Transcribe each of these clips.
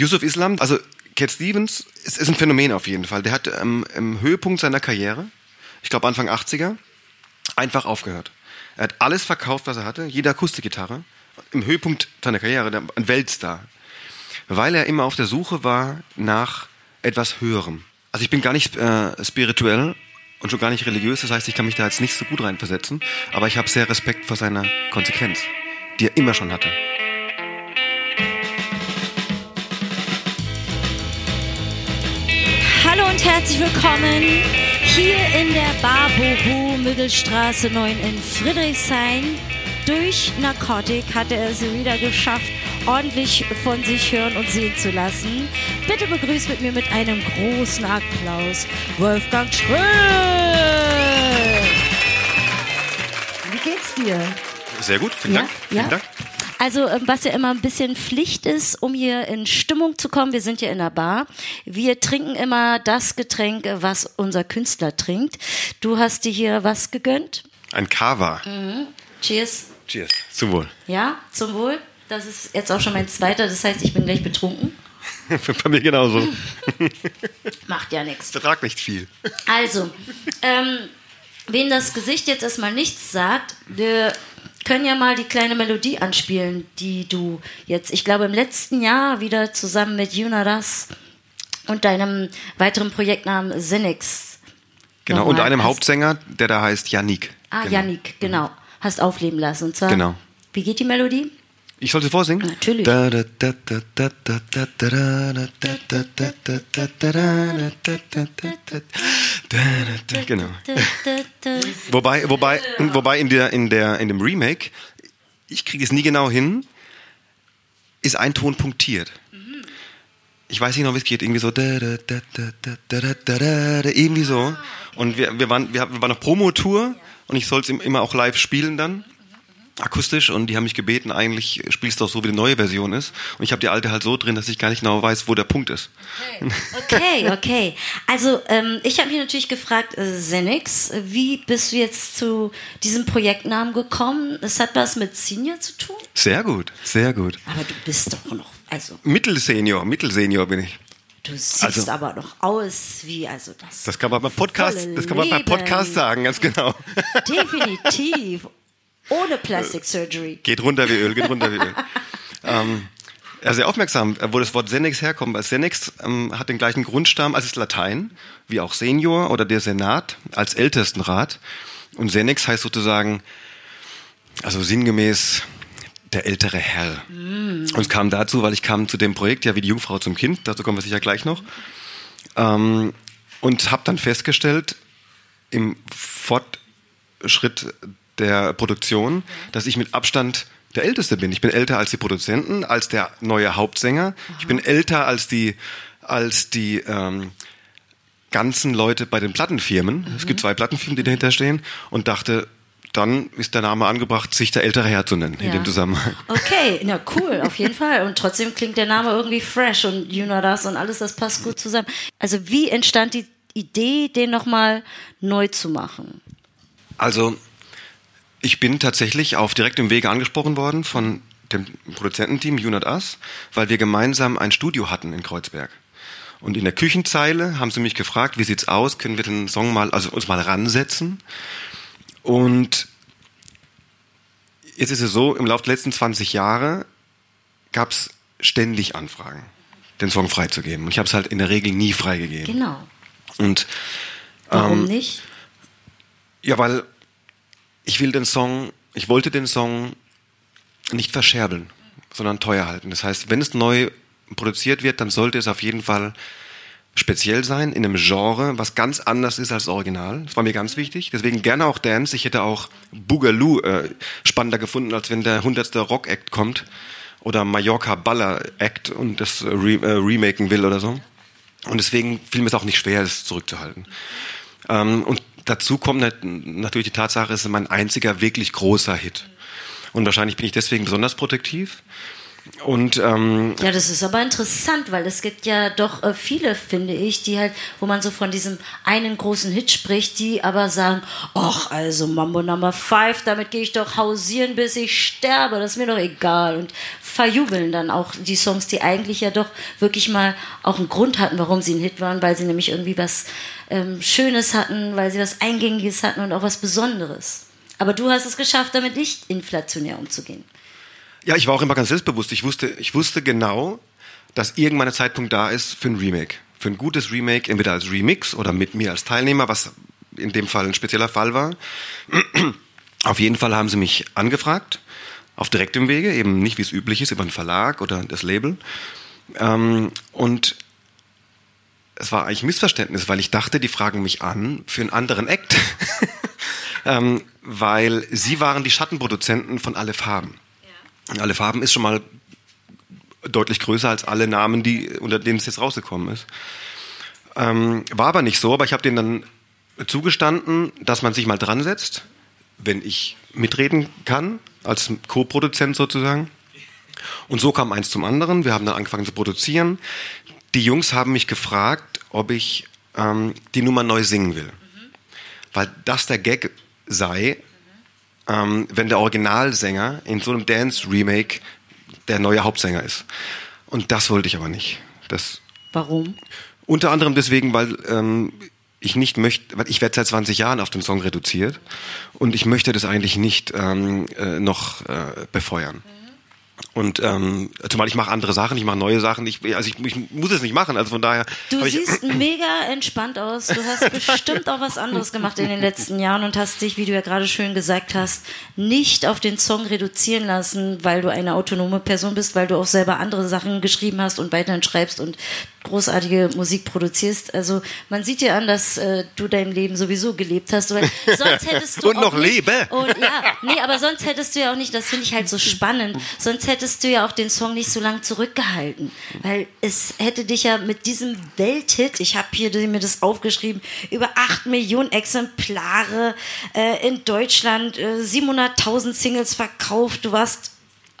Yusuf Islam, also Cat Stevens ist, ist ein Phänomen auf jeden Fall. Der hat ähm, im Höhepunkt seiner Karriere, ich glaube Anfang 80er, einfach aufgehört. Er hat alles verkauft, was er hatte, jede Akustikgitarre. Im Höhepunkt seiner Karriere, ein Weltstar. Weil er immer auf der Suche war nach etwas Höherem. Also ich bin gar nicht äh, spirituell und schon gar nicht religiös, das heißt, ich kann mich da jetzt nicht so gut reinversetzen, aber ich habe sehr Respekt vor seiner Konsequenz, die er immer schon hatte. Und herzlich willkommen hier in der Bar Bobo Mittelstraße 9 in Friedrichshain. Durch Narkotik hat er es wieder geschafft, ordentlich von sich hören und sehen zu lassen. Bitte begrüßt mit mir mit einem großen Applaus Wolfgang Schröll. Wie geht's dir? Sehr gut, vielen Ja? Dank. Ja? Vielen Dank. Also, ähm, was ja immer ein bisschen Pflicht ist, um hier in Stimmung zu kommen, wir sind ja in der Bar. Wir trinken immer das Getränk, was unser Künstler trinkt. Du hast dir hier was gegönnt? Ein Kava. Cheers. Cheers. Zum Wohl. Ja, zum Wohl. Das ist jetzt auch schon mein zweiter, das heißt, ich bin gleich betrunken. Bei mir genauso. Macht ja nichts. Vertrag nicht viel. Also, ähm, wen das Gesicht jetzt erstmal nichts sagt, wir können ja mal die kleine Melodie anspielen, die du jetzt, ich glaube, im letzten Jahr wieder zusammen mit Yunaras und deinem weiteren Projektnamen Zenix. Genau, und einem hast- Hauptsänger, der da heißt Yannick. Ah, genau. Yannick, genau. Hast aufleben lassen. Und zwar, Genau. wie geht die Melodie? Ich sollte vorsingen? Natürlich. Genau. wobei, wobei, wobei in, der, in, der, in dem Remake, ich kriege es nie genau hin, ist ein Ton punktiert. Ich weiß nicht noch, wie es geht. Irgendwie so. Irgendwie so. Und wir, wir, waren, wir waren auf Promotour und ich soll es immer auch live spielen dann. Akustisch und die haben mich gebeten, eigentlich spielst du doch so, wie die neue Version ist. Und ich habe die alte halt so drin, dass ich gar nicht genau weiß, wo der Punkt ist. Okay, okay. Also ähm, ich habe mich natürlich gefragt, äh, Zenix, wie bist du jetzt zu diesem Projektnamen gekommen? Es hat was mit Senior zu tun? Sehr gut, sehr gut. Aber du bist doch noch, also Mittelsenior, Mittelsenior bin ich. du siehst Also- aber noch aus wie, also das. Das kann man beim Podcast, das kann man beim. Podcast sagen, ganz genau. Definitiv. Ohne Plastic Surgery. Geht runter wie Öl, geht runter wie Öl. ähm, ja, sehr aufmerksam, äh, wo das Wort Senex herkommt. Weil Senex ähm, hat den gleichen Grundstamm, als ist Latein, wie auch Senior oder der Senat als Ältestenrat. Und Senex heißt sozusagen, also sinngemäß, der ältere Herr. Und es kam dazu, weil ich kam zu dem Projekt, ja wie die Jungfrau zum Kind, dazu kommen wir sicher gleich noch. Ähm, und habe dann festgestellt, im Fortschritt der Produktion, dass ich mit Abstand der Älteste bin. Ich bin älter als die Produzenten, als der neue Hauptsänger. Ich bin älter als die, als die ähm, ganzen Leute bei den Plattenfirmen. Es gibt zwei Plattenfirmen, die dahinter stehen. Und dachte, dann ist der Name angebracht, sich der ältere Herr zu nennen in Ja. dem Zusammenhang. Okay, na cool, auf jeden Fall. Und trotzdem klingt der Name irgendwie fresh und you know das und alles, das passt gut zusammen. Also wie entstand die Idee, den nochmal neu zu machen? Also, ich bin tatsächlich auf direktem Wege angesprochen worden von dem Produzententeam Unit Us, weil wir gemeinsam ein Studio hatten in Kreuzberg. Und in der Küchenzeile haben sie mich gefragt, wie sieht's aus, können wir den Song mal, also uns mal ransetzen? Und jetzt ist es so, im Laufe der letzten 20 Jahre gab's ständig Anfragen, den Song freizugeben. Und ich habe es halt in der Regel nie freigegeben. Genau. Und Warum Ähm, nicht? ja, weil ich will den Song, ich wollte den Song nicht verscherbeln, sondern teuer halten. Das heißt, wenn es neu produziert wird, dann sollte es auf jeden Fall speziell sein, in einem Genre, was ganz anders ist als Original. Das war mir ganz wichtig. Deswegen gerne auch Dance. Ich hätte auch Boogaloo äh, spannender gefunden, als wenn der 100. Rock-Act kommt oder Mallorca Baller-Act und das re äh, remaken will oder so. Und deswegen fiel mir es auch nicht schwer, es zurückzuhalten. Ähm, und dazu kommt nat natürlich die Tatsache, es ist mein einziger wirklich großer Hit. Und wahrscheinlich bin ich deswegen besonders protektiv. Und ähm, Ja, das ist aber interessant, weil es gibt ja doch äh, viele, finde ich, die halt, wo man so von diesem einen großen Hit spricht, die aber sagen, ach, also Mambo Number 5, damit gehe ich doch hausieren, bis ich sterbe, das ist mir doch egal. Und verjubeln dann auch die Songs, die eigentlich ja doch wirklich mal auch einen Grund hatten, warum sie ein Hit waren, weil sie nämlich irgendwie was ähm, Schönes hatten, weil sie was Eingängiges hatten und auch was Besonderes. Aber du hast es geschafft, damit nicht inflationär umzugehen. ja, ich war auch immer ganz selbstbewusst. Ich wusste, ich wusste genau, dass irgendwann ein Zeitpunkt da ist für ein Remake. Für ein gutes Remake, entweder als Remix oder mit mir als Teilnehmer, was in dem Fall ein spezieller Fall war. Auf jeden Fall haben sie mich angefragt, auf direktem Wege, eben nicht wie es üblich ist, über einen Verlag oder das Label. Ähm, und es war eigentlich ein Missverständnis, weil ich dachte, die fragen mich an für einen anderen Act. ähm, weil sie waren die Schattenproduzenten von Alle Farben. Alle Farben ist schon mal deutlich größer als alle Namen, die, unter denen es jetzt rausgekommen ist. Ähm, war aber nicht so, aber ich habe denen dann zugestanden, dass man sich mal dran setzt, wenn ich mitreden kann, als Co-Produzent sozusagen. Und so kam eins zum anderen. Wir haben dann angefangen zu produzieren. Die Jungs haben mich gefragt, ob ich ähm, die Nummer neu singen will. Weil das der Gag sei, ähm, wenn der Originalsänger in so einem Dance-Remake der neue Hauptsänger ist. Und das wollte ich aber nicht. Das Warum? unter anderem deswegen, weil ähm, ich nicht möchte, weil ich werde seit 20 Jahren auf den Song reduziert und ich möchte das eigentlich nicht ähm, äh, noch äh, befeuern. Und ähm, zumal ich mache andere Sachen, ich mache neue Sachen, ich, also ich, ich muss es nicht machen, also von daher. Du hab ich, siehst mega entspannt aus. Du hast bestimmt auch was anderes gemacht in den letzten Jahren und hast dich, wie du ja gerade schön gesagt hast, nicht auf den Song reduzieren lassen, weil du eine autonome Person bist, weil du auch selber andere Sachen geschrieben hast und weiterhin schreibst und großartige Musik produzierst. Also man sieht dir an, dass äh, du dein Leben sowieso gelebt hast, weil sonst hättest du Und noch nicht, lebe. Und ja, nee, aber sonst hättest du ja auch nicht, das finde ich halt so spannend, sonst hättest du ja auch den Song nicht so lange zurückgehalten, weil es hätte dich ja mit diesem Welthit, ich habe hier mir das aufgeschrieben, über 8 Millionen Exemplare äh, in Deutschland, äh, 700.000 Singles verkauft, du warst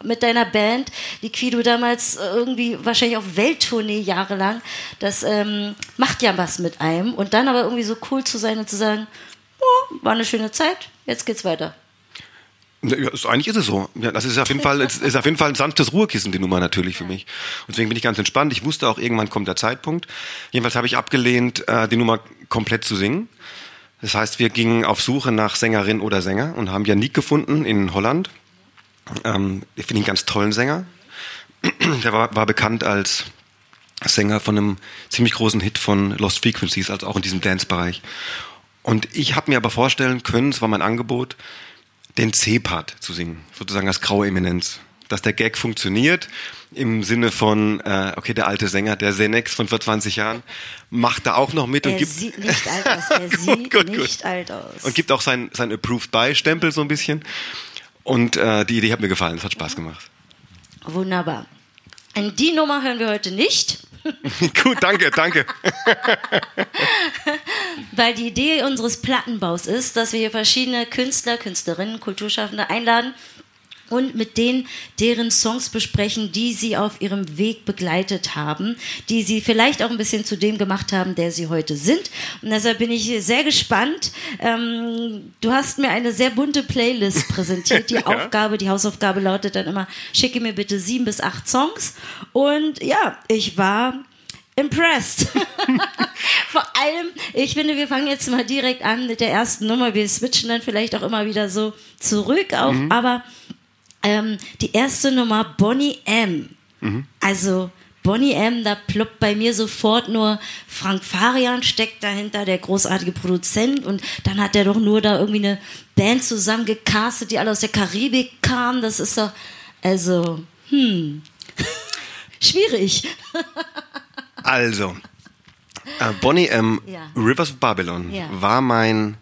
mit deiner Band, die Quido damals äh, irgendwie wahrscheinlich auf Welttournee jahrelang, das ähm, macht ja was mit einem und dann aber irgendwie so cool zu sein und zu sagen, oh, war eine schöne Zeit, jetzt geht's weiter. Ja, eigentlich ist es so. Ja, das ist auf jeden Fall, ist, ist auf jeden Fall ein sanftes Ruhekissen, die Nummer natürlich für mich. Und deswegen bin ich ganz entspannt. Ich wusste auch, irgendwann kommt der Zeitpunkt. Jedenfalls habe ich abgelehnt, äh, die Nummer komplett zu singen. Das heißt, wir gingen auf Suche nach Sängerin oder Sänger und haben Janik gefunden in Holland. Ähm, ich finde ihn ganz tollen Sänger. Der war, war bekannt als Sänger von einem ziemlich großen Hit von Lost Frequencies, also auch in diesem Dance-Bereich. Und ich habe mir aber vorstellen können, es war mein Angebot, den C-Part zu singen, sozusagen als graue Eminenz. Dass der Gag funktioniert im Sinne von, äh, okay, der alte Sänger, der Senex von vor 20 Jahren, macht da auch noch mit und Er gibt, sieht nicht alt aus, er sieht Gut, gut. nicht alt aus. und gibt auch sein, sein Approved-By-Stempel so ein bisschen. Und äh, die Idee hat mir gefallen, es hat Spaß gemacht. Wunderbar. Und die Nummer hören wir heute nicht, Gut, danke, danke. weil die Idee unseres Plattenbaus ist, dass wir hier verschiedene Künstler, Künstlerinnen, Kulturschaffende einladen und mit denen deren Songs besprechen, die sie auf ihrem Weg begleitet haben, die sie vielleicht auch ein bisschen zu dem gemacht haben, der sie heute sind. Und deshalb bin ich sehr gespannt. Ähm, du hast mir eine sehr bunte Playlist präsentiert. Die Aufgabe, die Hausaufgabe lautet dann immer, schicke mir bitte sieben bis acht Songs. Und ja, ich war impressed. Vor allem, ich finde, wir fangen jetzt mal direkt an mit der ersten Nummer. Wir switchen dann vielleicht auch immer wieder so zurück auch, aber ähm, die erste Nummer Bonnie M. Also Bonnie M, da ploppt bei mir sofort nur Frank Farian steckt dahinter, der großartige Produzent und dann hat er doch nur da irgendwie eine Band zusammengecastet, die alle aus der Karibik kamen. Das ist doch, also, hm, schwierig. Also, äh, Bonnie M. Ja. Rivers of Babylon Ja. war mein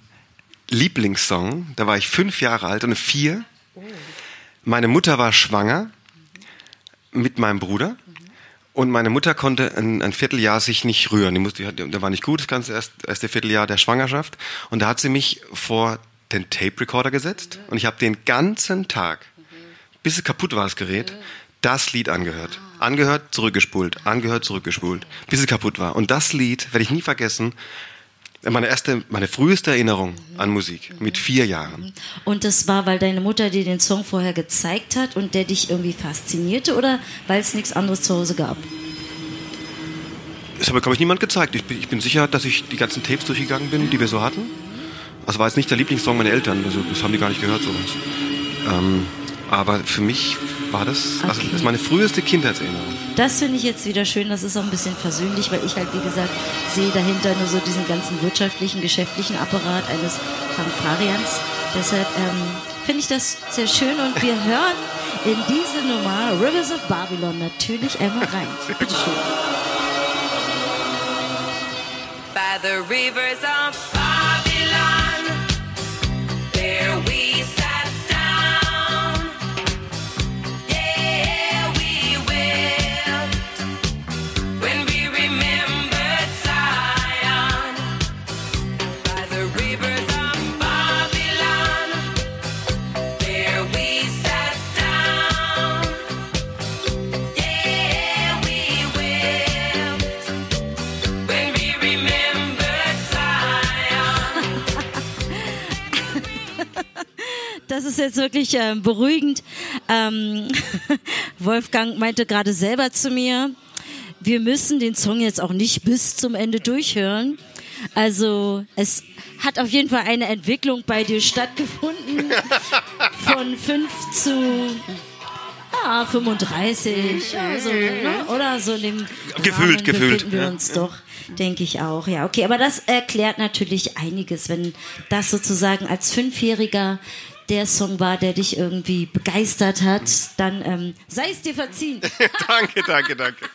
Lieblingssong. Da war ich fünf Jahre alt und vier. Meine Mutter war schwanger mit meinem Bruder. Und meine Mutter konnte ein, ein Vierteljahr sich nicht rühren. Die musste, der war nicht gut, das ganze erst, erste Vierteljahr der Schwangerschaft. Und da hat sie mich vor den Tape Recorder gesetzt. Und ich habe den ganzen Tag, bis es kaputt war, das Gerät, das Lied angehört. Angehört, zurückgespult, angehört, zurückgespult, bis es kaputt war. Und das Lied werde ich nie vergessen. Meine erste, meine früheste Erinnerung an Musik mit vier Jahren. Und das war, weil deine Mutter dir den Song vorher gezeigt hat und der dich irgendwie faszinierte oder weil es nichts anderes zu Hause gab? Das hat mir, glaube ich, niemand gezeigt. Ich bin, ich bin sicher, dass ich die ganzen Tapes durchgegangen bin, die wir so hatten. Das war jetzt nicht der Lieblingssong meiner Eltern, also das haben die gar nicht gehört, sowas. Ähm, aber für mich war das, also Okay. das ist meine früheste Kindheitserinnerung. Das finde ich jetzt wieder schön, das ist auch ein bisschen versöhnlich, weil ich halt, wie gesagt, sehe dahinter nur so diesen ganzen wirtschaftlichen, geschäftlichen Apparat eines Fanfarians. Deshalb ähm, finde ich das sehr schön und wir hören in diese Nummer Rivers of Babylon natürlich einmal rein. Bitteschön. by the rivers of Das ist jetzt wirklich ähm, beruhigend. Ähm, Wolfgang meinte gerade selber zu mir, wir müssen den Song jetzt auch nicht bis zum Ende durchhören. Also es hat auf jeden Fall eine Entwicklung bei dir stattgefunden von 5 zu ah, 35 ja, so, ne? oder so in dem Gefühlt, Rahmen gefühlt, wir ja. uns doch, denke ich auch. Ja, okay, aber das erklärt natürlich einiges, wenn das sozusagen als Fünfjähriger der Song war, der dich irgendwie begeistert hat, dann ähm, sei es dir verziehen. danke, danke, danke.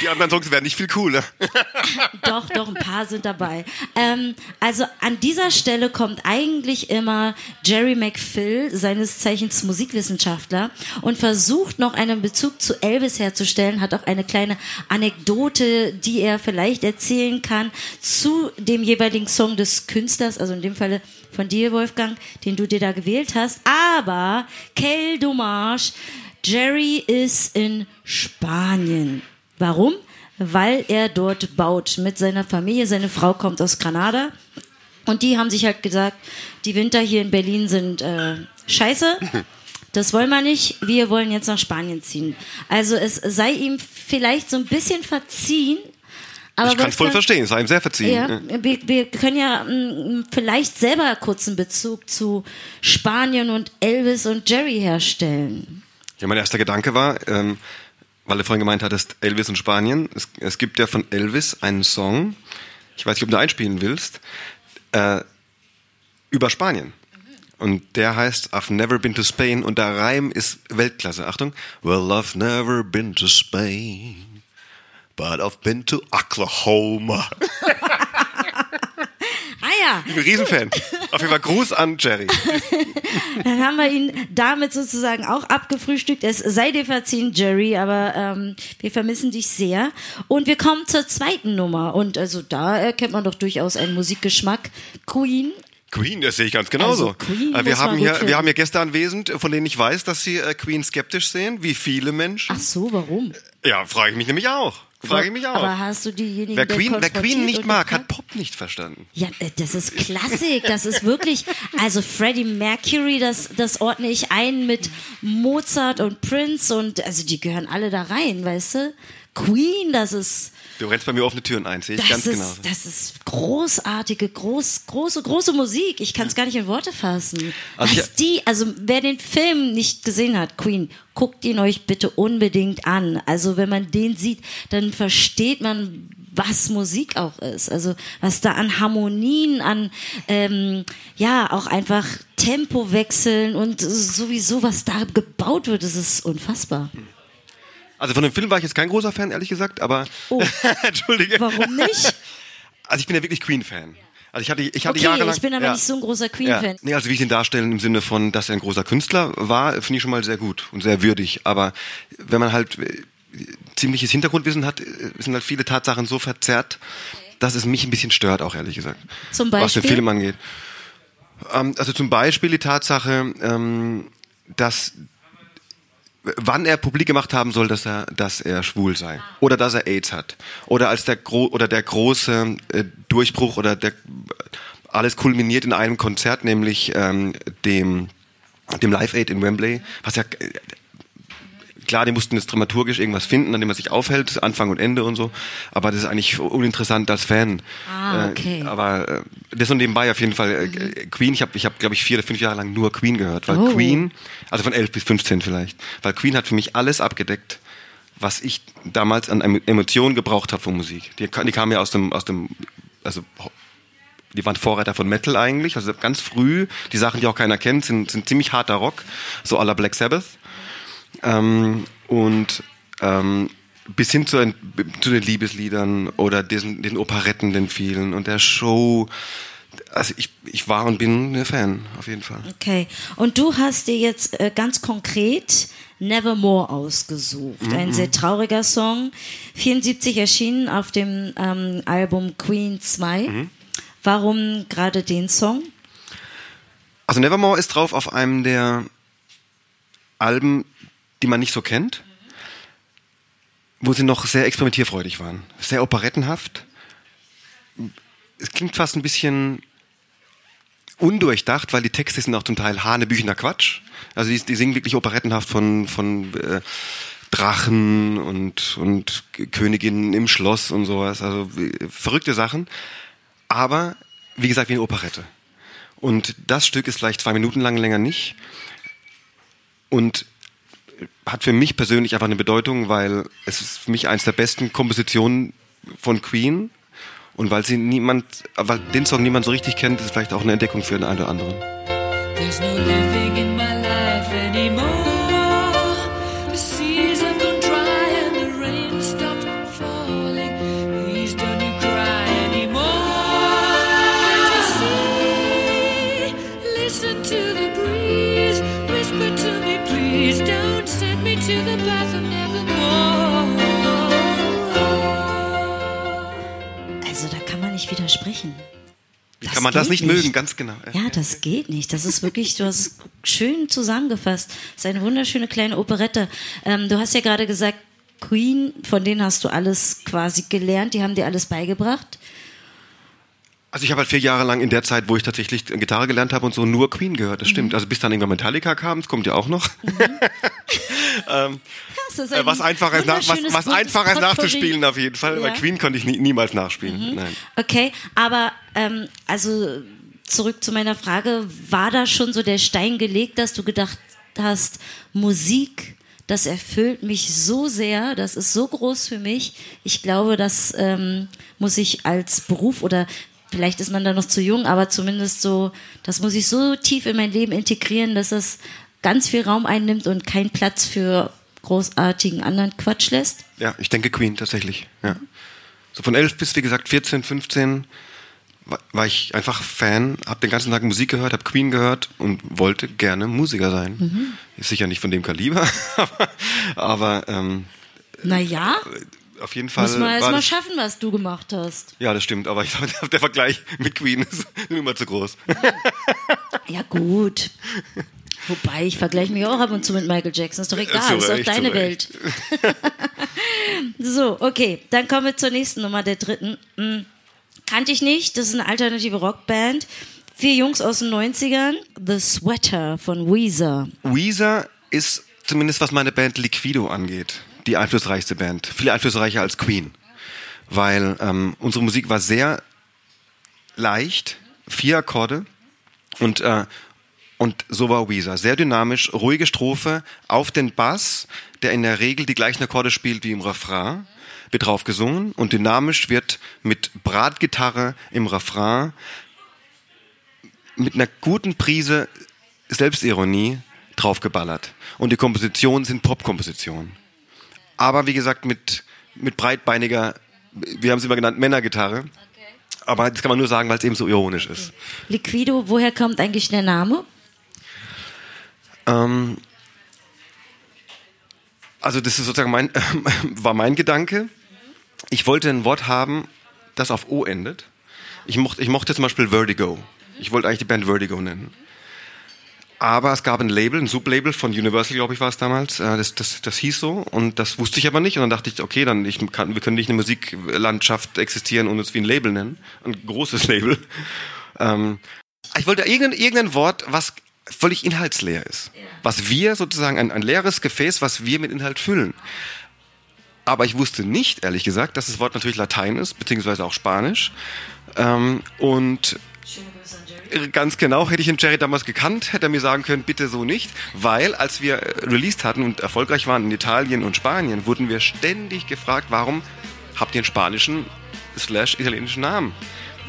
Die anderen Songs werden nicht viel cooler. Doch, doch, ein paar sind dabei. Ähm, also an dieser Stelle kommt eigentlich immer Jerry McPhill, seines Zeichens Musikwissenschaftler, und versucht noch einen Bezug zu Elvis herzustellen, hat auch eine kleine Anekdote, die er vielleicht erzählen kann zu dem jeweiligen Song des Künstlers, also in dem Falle von dir, Wolfgang, den du dir da gewählt hast. Aber Quel Dommage, Jerry ist in Spanien. Warum? Weil er dort baut mit seiner Familie. Seine Frau kommt aus Granada. Und die haben sich halt gesagt, die Winter hier in Berlin sind äh, scheiße. Das wollen wir nicht. Wir wollen jetzt nach Spanien ziehen. Also es sei ihm vielleicht so ein bisschen verziehen. Aber ich kann es voll verstehen, es sei ihm sehr verziehen. ja, wir, wir können ja mm, vielleicht selber kurz einen Bezug zu Spanien und Elvis und Jerry herstellen. Ja, mein erster Gedanke war, ähm, weil du vorhin gemeint hattest, Elvis und Spanien. Es, es gibt ja von Elvis einen Song, ich weiß nicht, ob du einspielen willst, äh, über Spanien. Und der heißt I've never been to Spain und der Reim ist Weltklasse. Achtung. Well, I've never been to Spain, but I've been to Oklahoma. Ah ja, Ich bin ein Riesenfan. Auf jeden Fall Gruß an Jerry. dann haben wir ihn damit sozusagen auch abgefrühstückt. Es sei dir verziehen, Jerry, aber ähm, wir vermissen dich sehr. Und wir kommen zur zweiten Nummer. Und also da erkennt man doch durchaus einen Musikgeschmack. Queen. Queen, das sehe ich ganz genauso. Also Queen Äh, wir, haben hier, finden. wir haben hier Gäste anwesend, von denen ich weiß, dass sie äh, Queen skeptisch sehen, wie viele Menschen. Ach so, warum? Ja, frage ich mich nämlich auch. Frage ich mich auch. Aber hast du diejenigen, wer Queen, wer Queen nicht mag, gefragt? hat Pop nicht verstanden. Ja, äh, das ist Klassik. Das ist wirklich, also Freddie Mercury, das, das ordne ich ein mit Mozart und Prince und also die gehören alle da rein, weißt du? Queen, das ist, Du rennst bei mir offene Türen ein, sehe ich das ganz ist, genau. das ist großartige, groß, große, große Musik. Ich kann es gar nicht in Worte fassen. Also Was die, also wer den Film nicht gesehen hat, Queen, guckt ihn euch bitte unbedingt an. Also wenn man den sieht, dann versteht man, was Musik auch ist. Also was da an Harmonien, an ähm, ja auch einfach Tempowechseln und sowieso was da gebaut wird, das ist unfassbar. Also von dem Film war ich jetzt kein großer Fan, ehrlich gesagt, aber Oh. Entschuldige. Warum nicht? Also ich bin ja wirklich Queen-Fan. Also ich hatte, ich hatte Okay, jahrelang. ich bin aber ja. nicht so ein großer Ja. Queen-Fan. Nee, also wie ich ihn darstellen im Sinne von, dass er ein großer Künstler war, finde ich schon mal sehr gut und sehr würdig. Aber wenn man halt äh, ziemliches Hintergrundwissen hat, äh, sind halt viele Tatsachen so verzerrt, dass es mich ein bisschen stört, auch ehrlich gesagt. Zum Was den Beispiel? Film angeht. Ähm, also zum Beispiel die Tatsache, ähm, dass wann er publik gemacht haben soll, dass er, dass er schwul sei. Oder dass er AIDS hat. Oder als der gro oder der große äh, Durchbruch oder der alles kulminiert in einem Konzert, nämlich ähm, dem dem Live Aid in Wembley, was ja äh, klar, die mussten jetzt dramaturgisch irgendwas finden, an dem man sich aufhält, Anfang und Ende und so. Aber das ist eigentlich uninteressant als Fan. Ah, okay. Äh, aber äh, das und nebenbei auf jeden Fall äh, Queen. Ich habe, ich hab, glaube ich, vier oder fünf Jahre lang nur Queen gehört, weil Oh. Queen, also von elf bis 15 vielleicht, weil Queen hat für mich alles abgedeckt, was ich damals an Emo- Emotionen gebraucht habe von Musik. Die, die kamen ja aus dem, aus dem, also die waren Vorreiter von Metal eigentlich, also ganz früh. Die Sachen, die auch keiner kennt, sind, sind ziemlich harter Rock, so la Black Sabbath. Ähm, und ähm, bis hin zu, ein, zu den Liebesliedern oder diesen, den Operetten, den vielen und der Show. Also ich, ich war und bin ein Fan, auf jeden Fall. Okay. Und du hast dir jetzt äh, ganz konkret Nevermore ausgesucht. Mhm. Ein sehr trauriger Song. 74 erschienen auf dem ähm, Album Queen 2. Mhm. Warum gerade den Song? Also Nevermore ist drauf auf einem der Alben, die man nicht so kennt, wo sie noch sehr experimentierfreudig waren. Sehr operettenhaft. Es klingt fast ein bisschen undurchdacht, weil die Texte sind auch zum Teil hanebüchener Quatsch. Also die, die singen wirklich operettenhaft von, von äh, Drachen und, und Königinnen im Schloss und sowas. Also äh, verrückte Sachen. Aber, wie gesagt, wie eine Operette. Und das Stück ist vielleicht zwei Minuten lang, länger nicht. Und hat für mich persönlich einfach eine Bedeutung, weil es ist für mich eines der besten Kompositionen von Queen. Und weil sie niemand, weil den Song niemand so richtig kennt, ist es vielleicht auch eine Entdeckung für den einen oder anderen. There's no living in my life anymore. Kann man das geht nicht mögen? Ganz genau. Ja, das geht nicht. Das ist wirklich, du hast es schön zusammengefasst. Das ist eine wunderschöne kleine Operette. Ähm, du hast ja gerade gesagt, Queen, von denen hast du alles quasi gelernt, die haben dir alles beigebracht. Also ich habe halt vier Jahre lang in der Zeit, wo ich tatsächlich Gitarre gelernt habe und so, nur Queen gehört. Das Mhm. stimmt. Also bis dann irgendwann Metallica kam, das kommt ja auch noch. ähm, Das ist äh, ein was einfaches, nach, was, was einfaches nachzuspielen auf jeden Fall. Ja. Mhm. Weil Queen konnte ich nie, niemals nachspielen. Nein. Okay, aber ähm, also zurück zu meiner Frage, war da schon so der Stein gelegt, dass du gedacht hast, Musik, das erfüllt mich so sehr, das ist so groß für mich. Ich glaube, das ähm, muss ich als Beruf oder vielleicht ist man da noch zu jung, aber zumindest so, das muss ich so tief in mein Leben integrieren, dass es ganz viel Raum einnimmt und keinen Platz für großartigen anderen Quatsch lässt. Ja, ich denke Queen tatsächlich. Ja. So von 11 bis, wie gesagt, 14, 15 wa- war ich einfach Fan, habe den ganzen Tag Musik gehört, habe Queen gehört und wollte gerne Musiker sein. Mhm. Ist sicher nicht von dem Kaliber, aber, aber ähm, Naja, auf jeden Fall. muss man erst war mal das- schaffen, was du gemacht hast. Ja, das stimmt, aber ich glaube, der Vergleich mit Queen ist immer zu groß. Ja, gut. Wobei, ich vergleiche mich auch ab und zu mit Michael Jackson. Ist doch egal, Zu ist doch deine Welt. so, okay, dann kommen wir zur nächsten Nummer, der dritten. Hm, kannte ich nicht, das ist eine alternative Rockband. Vier Jungs aus den 90ern. The Sweater von Weezer. Weezer ist zumindest was meine Band Liquido angeht, die einflussreichste Band. Viel einflussreicher als Queen. Weil ähm, unsere Musik war sehr leicht, vier Akkorde und, äh, und so war Weezer. Sehr dynamisch, ruhige Strophe auf den Bass, der in der Regel die gleichen Akkorde spielt wie im Refrain, wird drauf gesungen und dynamisch wird mit Bratgitarre im Refrain mit einer guten Prise Selbstironie draufgeballert. Und die Kompositionen sind Popkompositionen. Aber wie gesagt, mit, mit breitbeiniger, wir haben es immer genannt, Männergitarre. Aber das kann man nur sagen, weil es eben so ironisch ist. Liquido, woher kommt eigentlich der Name? Ähm, also das ist sozusagen mein, war mein Gedanke. Ich wollte ein Wort haben, das auf O endet. Ich mochte, ich mochte zum Beispiel Vertigo. Ich wollte eigentlich die Band Vertigo nennen. Aber es gab ein Label, ein Sublabel von Universal, glaube ich, war es damals. Äh, Das, das, das hieß so und das wusste ich aber nicht. Und dann dachte ich, okay, dann ich kann, wir können nicht eine Musiklandschaft existieren und uns wie ein Label nennen. Ein großes Label. Ähm, ich wollte irgendein, irgendein Wort, was völlig inhaltsleer ist. Was wir sozusagen, ein, ein leeres Gefäß, was wir mit Inhalt füllen. Aber ich wusste nicht, ehrlich gesagt, dass das Wort natürlich Latein ist, beziehungsweise auch Spanisch. Ähm, und Ganz genau, hätte ich den Jerry damals gekannt, hätte er mir sagen können, bitte so nicht, weil als wir äh, released hatten und erfolgreich waren in Italien und Spanien, wurden wir ständig gefragt, warum habt ihr einen spanischen slash italienischen Namen?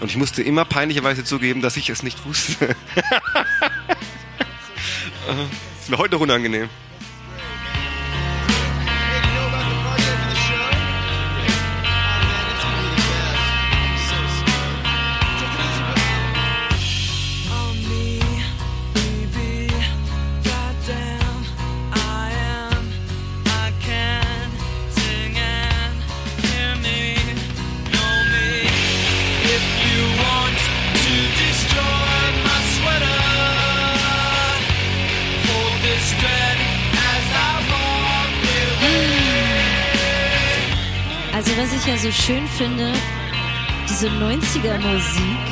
Und ich musste immer peinlicherweise zugeben, dass ich es nicht wusste. Ist mir heute noch unangenehm. Schön finde, diese 90er Musik,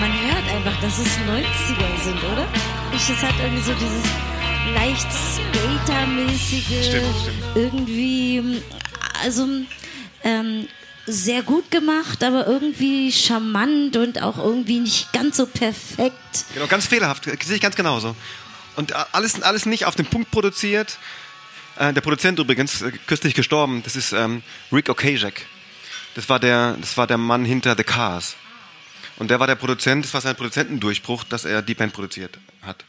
man hört einfach, dass es 90er sind, oder? Ich, es hat irgendwie so dieses leicht Skater-mäßige, Stimmt, stimmt. irgendwie, also ähm, sehr gut gemacht, aber irgendwie charmant und auch irgendwie nicht ganz so perfekt. Genau, ganz fehlerhaft, sehe ich ganz genauso. Und alles, alles nicht auf den Punkt produziert. Äh, der Produzent übrigens, äh, kürzlich gestorben, das ist ähm, Rick Ocasek. Das war, der, das war der Mann hinter The Cars. Und der war der Produzent, das war sein Produzentendurchbruch, dass er die Band produziert hat.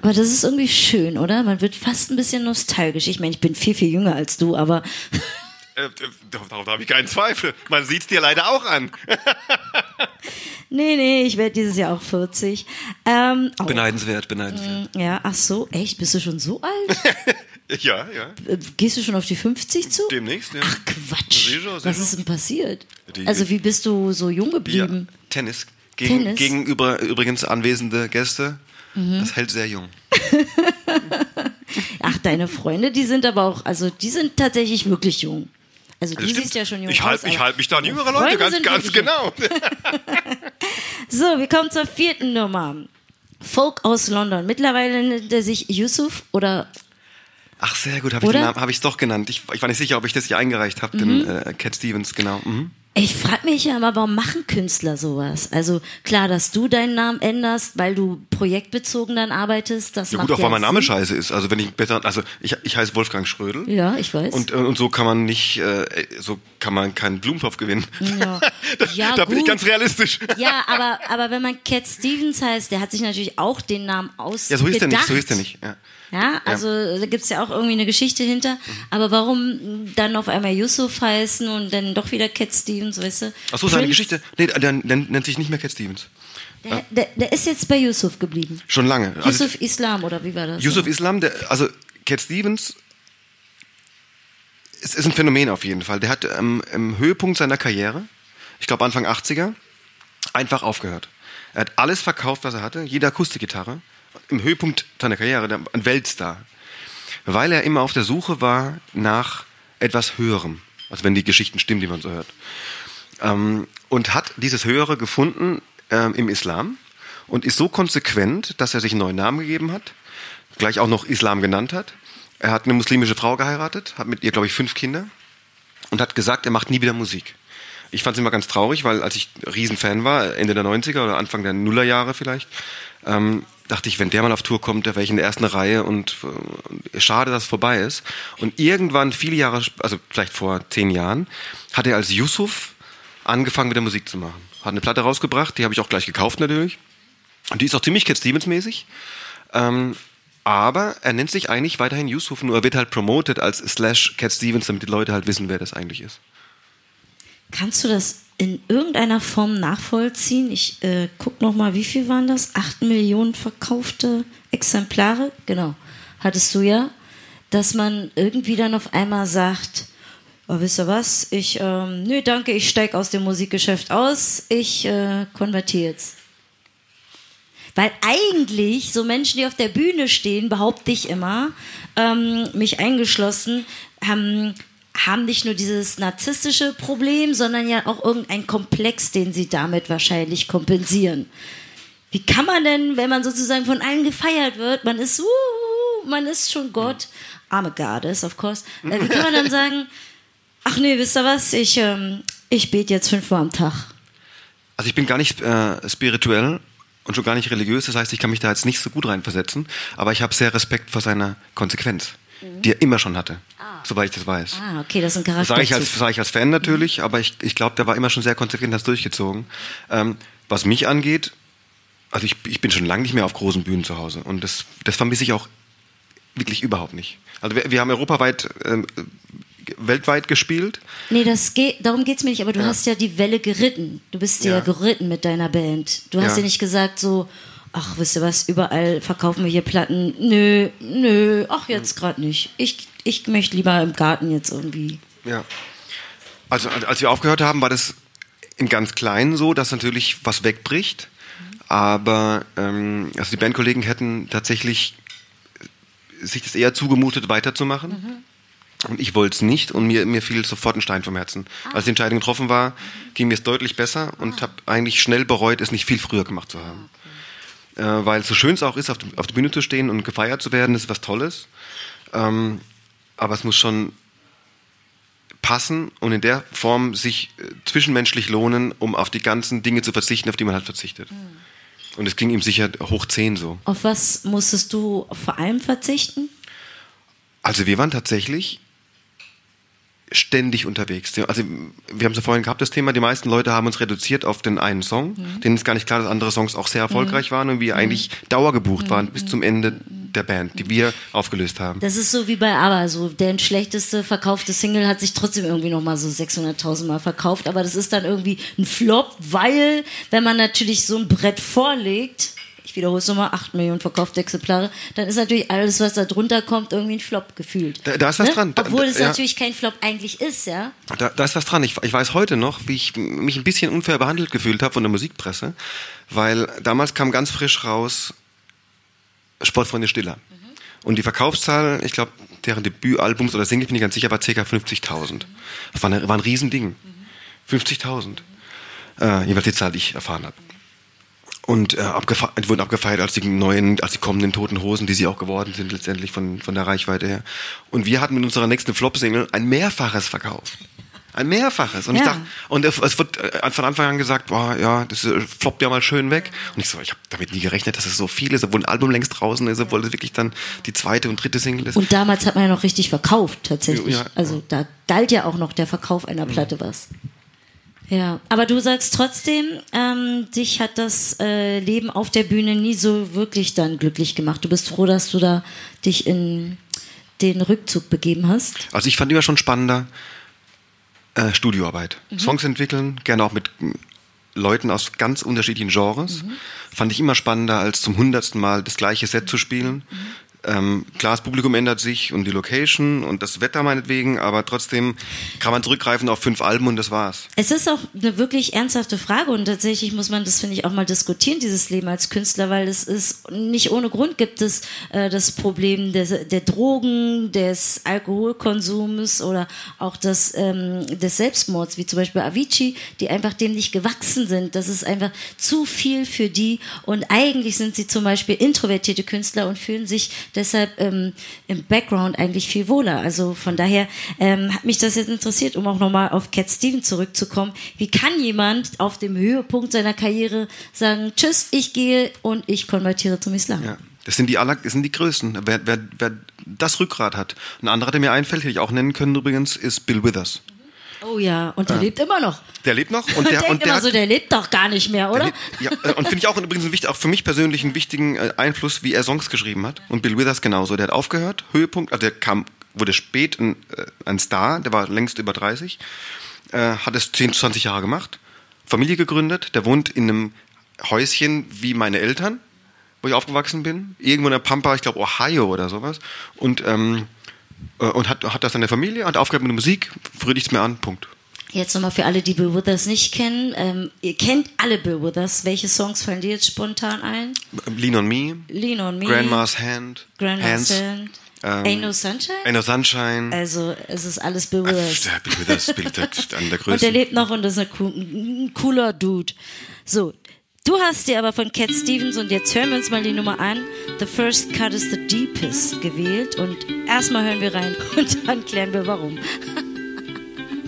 Aber das ist irgendwie schön, oder? Man wird fast ein bisschen nostalgisch. Ich meine, ich bin viel, viel jünger als du, aber Äh, äh, darauf habe ich keinen Zweifel. Man sieht es dir leider auch an. nee, nee, ich werde dieses Jahr auch 40. Ähm, oh, Beneidenswert, beneidenswert. ja, ach so, echt? Bist du schon so alt? Ja, ja. Gehst du schon auf die 50 zu? Demnächst, ja. Ach Quatsch. Sicher, sicher. Was ist denn passiert? Die- also wie bist du so jung geblieben? Tennis. Gegen, Tennis? Gegenüber übrigens anwesende Gäste. Das hält sehr jung. Ach, deine Freunde, die sind aber auch, also die sind tatsächlich wirklich jung. Also du Das stimmt. siehst ja schon jung ich aus. halte ich aber- halt mich da an jüngere Freunde Leute, ganz, sind ganz wirklich genau. So, wir kommen zur vierten Nummer. Folk aus London. Mittlerweile nennt er sich Yusuf oder Ach, sehr gut, habe ich den Namen, habe ich es doch genannt. Ich, ich war nicht sicher, ob ich das hier eingereicht habe, den äh, Cat Stevens, genau. Mhm. Ich frage mich ja immer, warum machen Künstler sowas? Also klar, dass du deinen Namen änderst, weil du projektbezogen dann arbeitest, das Ja macht gut, auch ja weil mein Name Sinn. scheiße ist. Also wenn ich besser, also ich, ich heiße Wolfgang Schrödel. Ja, ich weiß. Und, äh, und so kann man nicht, äh, so kann man keinen Blumentopf gewinnen. Ja. da Ja, da bin ich ganz realistisch. ja, aber, aber wenn man Cat Stevens heißt, der hat sich natürlich auch den Namen ausgedacht. Ja, so hieß der nicht, so hieß der nicht. Ja. Ja, also da gibt's ja auch irgendwie eine Geschichte hinter. Aber warum dann auf einmal Yusuf heißen und dann doch wieder Cat Stevens, weißt du? Ach so, seine Geschichte. Nee, der, der nennt sich nicht mehr Cat Stevens. Der, der, der ist jetzt bei Yusuf geblieben. Schon lange. Also, Yusuf Islam oder wie war das? Yusuf Islam, der, also Cat Stevens ist, ist ein Phänomen auf jeden Fall. Der hat ähm, im Höhepunkt seiner Karriere, ich glaube Anfang 80er, einfach aufgehört. Er hat alles verkauft, was er hatte, jede Akustikgitarre. Im Höhepunkt seiner Karriere, ein Weltstar. Weil er immer auf der Suche war nach etwas Höherem. Also wenn die Geschichten stimmen, die man so hört. Ähm, und hat dieses Höhere gefunden ähm, im Islam und ist so konsequent, dass er sich einen neuen Namen gegeben hat, gleich auch noch Islam genannt hat. Er hat eine muslimische Frau geheiratet, hat mit ihr, glaube ich, fünf Kinder und hat gesagt, er macht nie wieder Musik. Ich fand es immer ganz traurig, weil als ich Riesenfan war, Ende der 90er oder Anfang der Nullerjahre vielleicht, ähm, dachte ich, wenn der mal auf Tour kommt, da wäre ich in der ersten Reihe und äh, schade, dass es vorbei ist. Und irgendwann, viele Jahre, also vielleicht vor zehn Jahren, hat er als Yusuf angefangen mit der Musik zu machen. Hat eine Platte rausgebracht, die habe ich auch gleich gekauft natürlich. Und die ist auch ziemlich Cat Stevens mäßig. Ähm, aber er nennt sich eigentlich weiterhin Yusuf, nur er wird halt promoted als slash Cat Stevens, damit die Leute halt wissen, wer das eigentlich ist. Kannst du das in irgendeiner Form nachvollziehen? Ich äh, guck noch mal, wie viel waren das? Acht Millionen verkaufte Exemplare? Genau, hattest du ja. Dass man irgendwie dann auf einmal sagt, oh, wisst ihr was, ich, ähm, nö, danke, ich steig aus dem Musikgeschäft aus, ich äh, konvertiere jetzt. Weil eigentlich so Menschen, die auf der Bühne stehen, behaupte ich immer, ähm, mich eingeschlossen, haben, haben nicht nur dieses narzisstische Problem, sondern ja auch irgendein Komplex, den sie damit wahrscheinlich kompensieren. Wie kann man denn, wenn man sozusagen von allen gefeiert wird, man ist, uh, man ist schon Gott, I'm a goddess, of course, äh, wie kann man dann sagen, ach nee, wisst ihr was, ich, ähm, ich bete jetzt fünfmal am Tag. Also ich bin gar nicht äh, spirituell und schon gar nicht religiös, das heißt, ich kann mich da jetzt nicht so gut reinversetzen, aber ich habe sehr Respekt vor seiner Konsequenz, die er immer schon hatte, soweit ich das weiß. Ah, okay, das ist ein Das Charakter. sage ich, als, sag ich als Fan natürlich, aber ich, ich glaube, der war immer schon sehr konsequent, hat es durchgezogen. Ähm, was mich angeht, also ich, ich bin schon lange nicht mehr auf großen Bühnen zu Hause und das, das vermisse ich auch wirklich überhaupt nicht. Also wir, wir haben europaweit, ähm, weltweit gespielt. Nee, das geht, darum geht's mir nicht, aber du Ja. hast ja die Welle geritten. Du bist ja, Ja. geritten mit deiner Band. Du hast Ja. ja nicht gesagt so, ach, wisst ihr was, überall verkaufen wir hier Platten. Nö, nö, ach, jetzt gerade nicht. Ich, ich möchte lieber im Garten jetzt irgendwie. Ja. Also als wir aufgehört haben, war das im ganz Kleinen so, dass natürlich was wegbricht. Aber ähm, also die Bandkollegen hätten tatsächlich sich das eher zugemutet, weiterzumachen. Und ich wollte es nicht und mir, mir fiel sofort ein Stein vom Herzen. Als die Entscheidung getroffen war, ging mir es deutlich besser und habe eigentlich schnell bereut, es nicht viel früher gemacht zu haben. Äh, weil so schön es auch ist, auf, der- auf der Bühne zu stehen und gefeiert zu werden, ist was Tolles. Ähm, aber es muss schon passen und in der Form sich äh, zwischenmenschlich lohnen, um auf die ganzen Dinge zu verzichten, auf die man halt verzichtet. Und es ging ihm sicher hoch 10 so. Auf was musstest du vor allem verzichten? Also wir waren tatsächlich ständig unterwegs. Also wir haben es ja vorhin gehabt, das Thema, die meisten Leute haben uns reduziert auf den einen Song. Denen ist gar nicht klar, dass andere Songs auch sehr erfolgreich waren und wir eigentlich dauergebucht waren bis zum Ende der Band, die wir aufgelöst haben. Das ist so wie bei ABBA, so der schlechteste verkaufte Single hat sich trotzdem irgendwie noch mal so 600.000 Mal verkauft, aber das ist dann irgendwie ein Flop, weil wenn man natürlich so ein Brett vorlegt, ich wiederhole es nochmal, 8 Millionen verkaufte Exemplare, dann ist natürlich alles, was da drunter kommt, irgendwie ein Flop gefühlt. Da- da ist was dran. Da- Obwohl es ja. natürlich kein Flop eigentlich ist, ja. Da, da ist was dran. Ich, ich weiß heute noch, wie ich mich ein bisschen unfair behandelt gefühlt habe von der Musikpresse, weil damals kam ganz frisch raus Sportfreunde Stiller. Und die Verkaufszahl, ich glaube, deren Debütalbums oder Single, bin ich ganz sicher, war ca. 50.000. Das war, eine, war ein Riesending. 50.000. Äh, jeweils die Zahl, die ich erfahren habe. Und äh, abgefe wurden abgefeiert als die neuen, als die kommenden toten Hosen, die sie auch geworden sind, letztendlich von, von der Reichweite her. Und wir hatten mit unserer nächsten Flop-Single ein Mehrfaches verkauft. Ein Mehrfaches. Und ich Ja. dachte, und es wird äh, von Anfang an gesagt, boah, ja, das äh, floppt ja mal schön weg. Und ich so, ich habe damit nie gerechnet, dass es so viel ist, obwohl ein Album längst draußen ist, obwohl es wirklich dann die zweite und dritte Single ist. Und damals hat man ja noch richtig verkauft, tatsächlich. Ja. Also da galt ja auch noch der Verkauf einer Platte was. Ja, aber du sagst trotzdem, ähm, dich hat das äh, Leben auf der Bühne nie so wirklich dann glücklich gemacht. Du bist froh, dass du da dich in den Rückzug begeben hast. Also ich fand immer schon spannender äh, Studioarbeit. Songs entwickeln, gerne auch mit mm, Leuten aus ganz unterschiedlichen Genres. Fand ich immer spannender, als zum hundertsten Mal das gleiche Set zu spielen. Ähm, klar, das Publikum ändert sich und die Location und das Wetter meinetwegen, aber trotzdem kann man zurückgreifen auf fünf Alben und das war's. Es ist auch eine wirklich ernsthafte Frage und tatsächlich muss man das, finde ich, auch mal diskutieren, dieses Leben als Künstler, weil es ist nicht ohne Grund gibt es äh, das Problem des, der Drogen, des Alkoholkonsums oder auch das, ähm, des Selbstmords, wie zum Beispiel Avicii, die einfach dem nicht gewachsen sind. Das ist einfach zu viel für die und eigentlich sind sie zum Beispiel introvertierte Künstler und fühlen sich deshalb ähm, im Background eigentlich viel wohler. Also von daher ähm, hat mich das jetzt interessiert, um auch nochmal auf Cat Stevens zurückzukommen. Wie kann jemand auf dem Höhepunkt seiner Karriere sagen, tschüss, ich gehe und ich konvertiere zum Islam? Ja. Das sind die aller, das sind die Größten. Wer, wer, wer das Rückgrat hat. Ein anderer, der mir einfällt, hätte ich auch nennen können übrigens, ist Bill Withers. Oh ja, und der lebt immer noch. Der lebt noch Und und der, denkt und der immer hat, so, der lebt doch gar nicht mehr, oder? Ja, äh, und finde ich auch übrigens einen wichtig, auch für mich persönlich einen wichtigen äh, Einfluss, wie er Songs geschrieben hat. Und Bill Withers genauso. Der hat aufgehört, Höhepunkt, also der kam, wurde spät ein, äh, ein Star, der war längst über 30, äh, hat es 10, 20 Jahre gemacht, Familie gegründet, der wohnt in einem Häuschen wie meine Eltern, wo ich aufgewachsen bin, irgendwo in der Pampa, ich glaube Ohio oder sowas. Und, ähm, äh, und hat, hat das seine Familie, hat aufgehört mit der Musik, rührt nichts mehr an, Punkt. Jetzt nochmal für alle, die Bill Withers nicht kennen. Ähm, ihr kennt alle Bill Withers. Welche Songs fallen dir jetzt spontan ein? Lean on Me, Lean on Me. Grandma's Hand, Grandma's Hands, Hand. ähm, Ain't No Sunshine? Ain't No Sunshine. Also, es ist alles Bill Withers. Bill Withers spielt einer der Und der größten. lebt noch und ist ein cooler Dude. So, du hast dir aber von Cat Stevens und jetzt hören wir uns mal die Nummer an. The First Cut is the Deepest gewählt und erstmal hören wir rein und dann klären wir warum.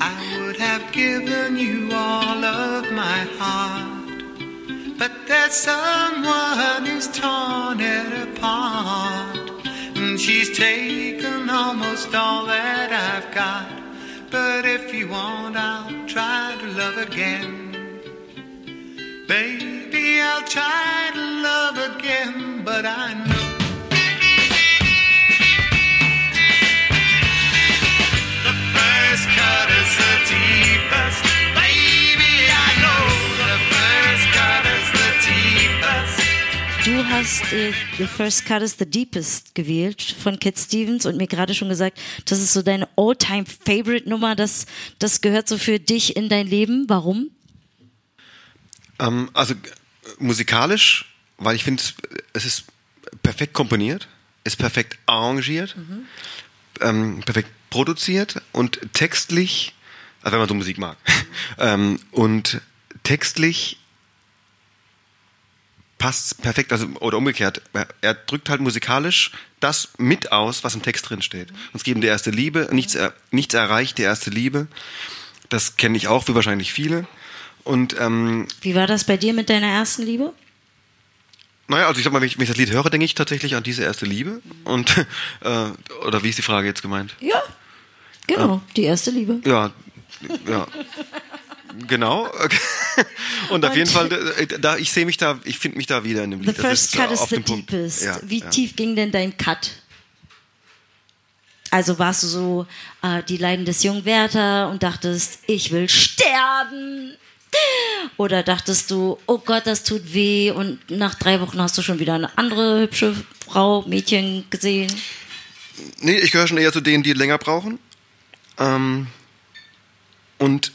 I would have given you all of my heart, but there's someone who's torn it apart. And she's taken almost all that I've got. But if you want, I'll try to love again. Baby, I'll try to love again, but I know. The first cut is the deepest. Baby, I know the first cut is the deepest. Du hast äh, The First Cut is the Deepest gewählt von Cat Stevens und mir gerade schon gesagt, das ist so deine All-Time-Favorite-Nummer, das, das gehört so für dich in dein Leben. Warum? Ähm, also äh, musikalisch, weil ich finde, es ist perfekt komponiert, ist perfekt arrangiert, ähm, perfekt produziert und textlich, also wenn man so Musik mag, ähm, und textlich passt perfekt, also oder umgekehrt, er, drückt halt musikalisch das mit aus, was im Text drin steht. Uns geben die erste Liebe, nichts, nichts erreicht die erste Liebe. Das kenne ich auch, wie wahrscheinlich viele. Und ähm, Wie war das bei dir mit deiner ersten Liebe? naja, also ich sag mal, wenn ich, wenn ich das Lied höre, denke ich tatsächlich an diese erste Liebe. Und äh, oder wie ist die Frage jetzt gemeint? Ja, genau, die erste Liebe. Ja, ja. Genau. Und auf Und- jeden Fall, äh, da ich sehe mich da, ich finde mich da wieder in dem The Lied. Das first ist cut is the Punkt. deepest. Ja, Wie ja. tief ging denn dein Cut? Also warst du so äh, die Leiden des jungen Werther und dachtest, ich will sterben? Oder dachtest du, oh Gott, das tut weh und nach drei Wochen hast du schon wieder eine andere hübsche Frau, Mädchen gesehen? Nee, ich gehöre schon eher zu denen, die länger brauchen. Ähm, und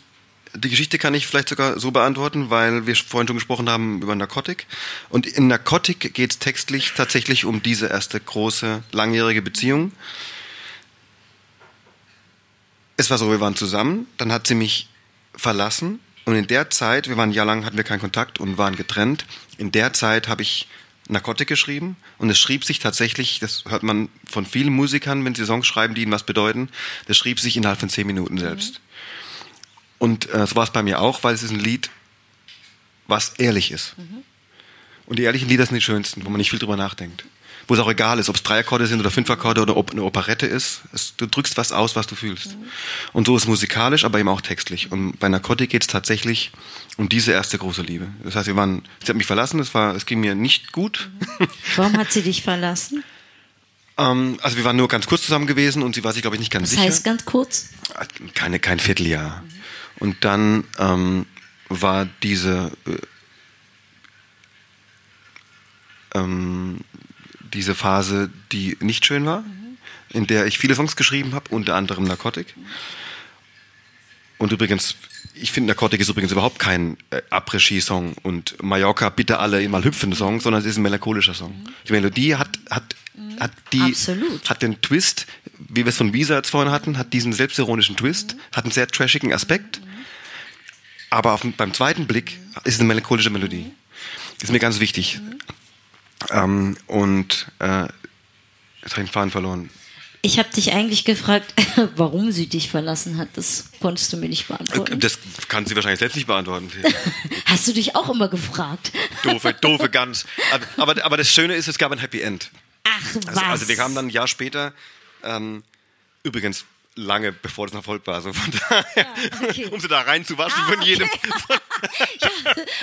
die Geschichte kann ich vielleicht sogar so beantworten, weil wir vorhin schon gesprochen haben über Narkotik. Und in Narkotik geht es textlich tatsächlich um diese erste große, langjährige Beziehung. Es war so, wir waren zusammen, dann hat sie mich verlassen und in der Zeit, wir waren ein Jahr lang, hatten wir keinen Kontakt und waren getrennt. In der Zeit habe ich Narkotik geschrieben und es schrieb sich tatsächlich, das hört man von vielen Musikern, wenn sie Songs schreiben, die ihnen was bedeuten, das schrieb sich innerhalb von zehn Minuten selbst. Und äh, so war es bei mir auch, weil es ist ein Lied, was ehrlich ist. Und die ehrlichen Lieder sind die schönsten, wo man nicht viel drüber nachdenkt. Wo es auch egal ist, ob es drei Akkorde sind oder fünf Akkorde oder ob eine Operette ist. Es, du drückst was aus, was du fühlst. Und so ist es musikalisch, aber eben auch textlich. Und bei Narkotik geht es tatsächlich um diese erste große Liebe. Das heißt, wir waren, sie hat mich verlassen, es, war, es ging mir nicht gut. Warum hat sie dich verlassen? ähm, also wir waren nur ganz kurz zusammen gewesen und sie war sich, glaube ich, nicht ganz Das sicher. heißt ganz kurz, keine, kein Vierteljahr. Und dann ähm, war diese, äh, ähm, diese Phase, die nicht schön war, in der ich viele Songs geschrieben habe, unter anderem Narkotik. Und übrigens, ich finde Narkotik ist übrigens überhaupt kein äh, Après-Ski-Song und Mallorca bitte alle mal hüpfende Song, sondern es ist ein melancholischer Song. Die Melodie hat, hat, hat die, Absolut. hat den Twist, wie wir es von Visa jetzt vorhin hatten, hat diesen selbstironischen Twist, hat einen sehr trashigen Aspekt. Aber auf, beim zweiten Blick ist es eine melancholische Melodie. Das ist mir ganz wichtig. Ähm, und äh, jetzt habe ich den Faden verloren. ich habe dich eigentlich gefragt, warum sie dich verlassen hat. Das konntest du mir nicht beantworten. Das kann sie wahrscheinlich selbst nicht beantworten. Hast du dich auch immer gefragt? doofe, doofe Gans. Aber, aber, das Schöne ist, es gab ein Happy End. Ach was. Also, also wir kamen dann ein Jahr später, ähm, übrigens lange bevor das ein Erfolg war, so von daher, okay. um sie da reinzuwaschen Ah, von jedem. okay. ja,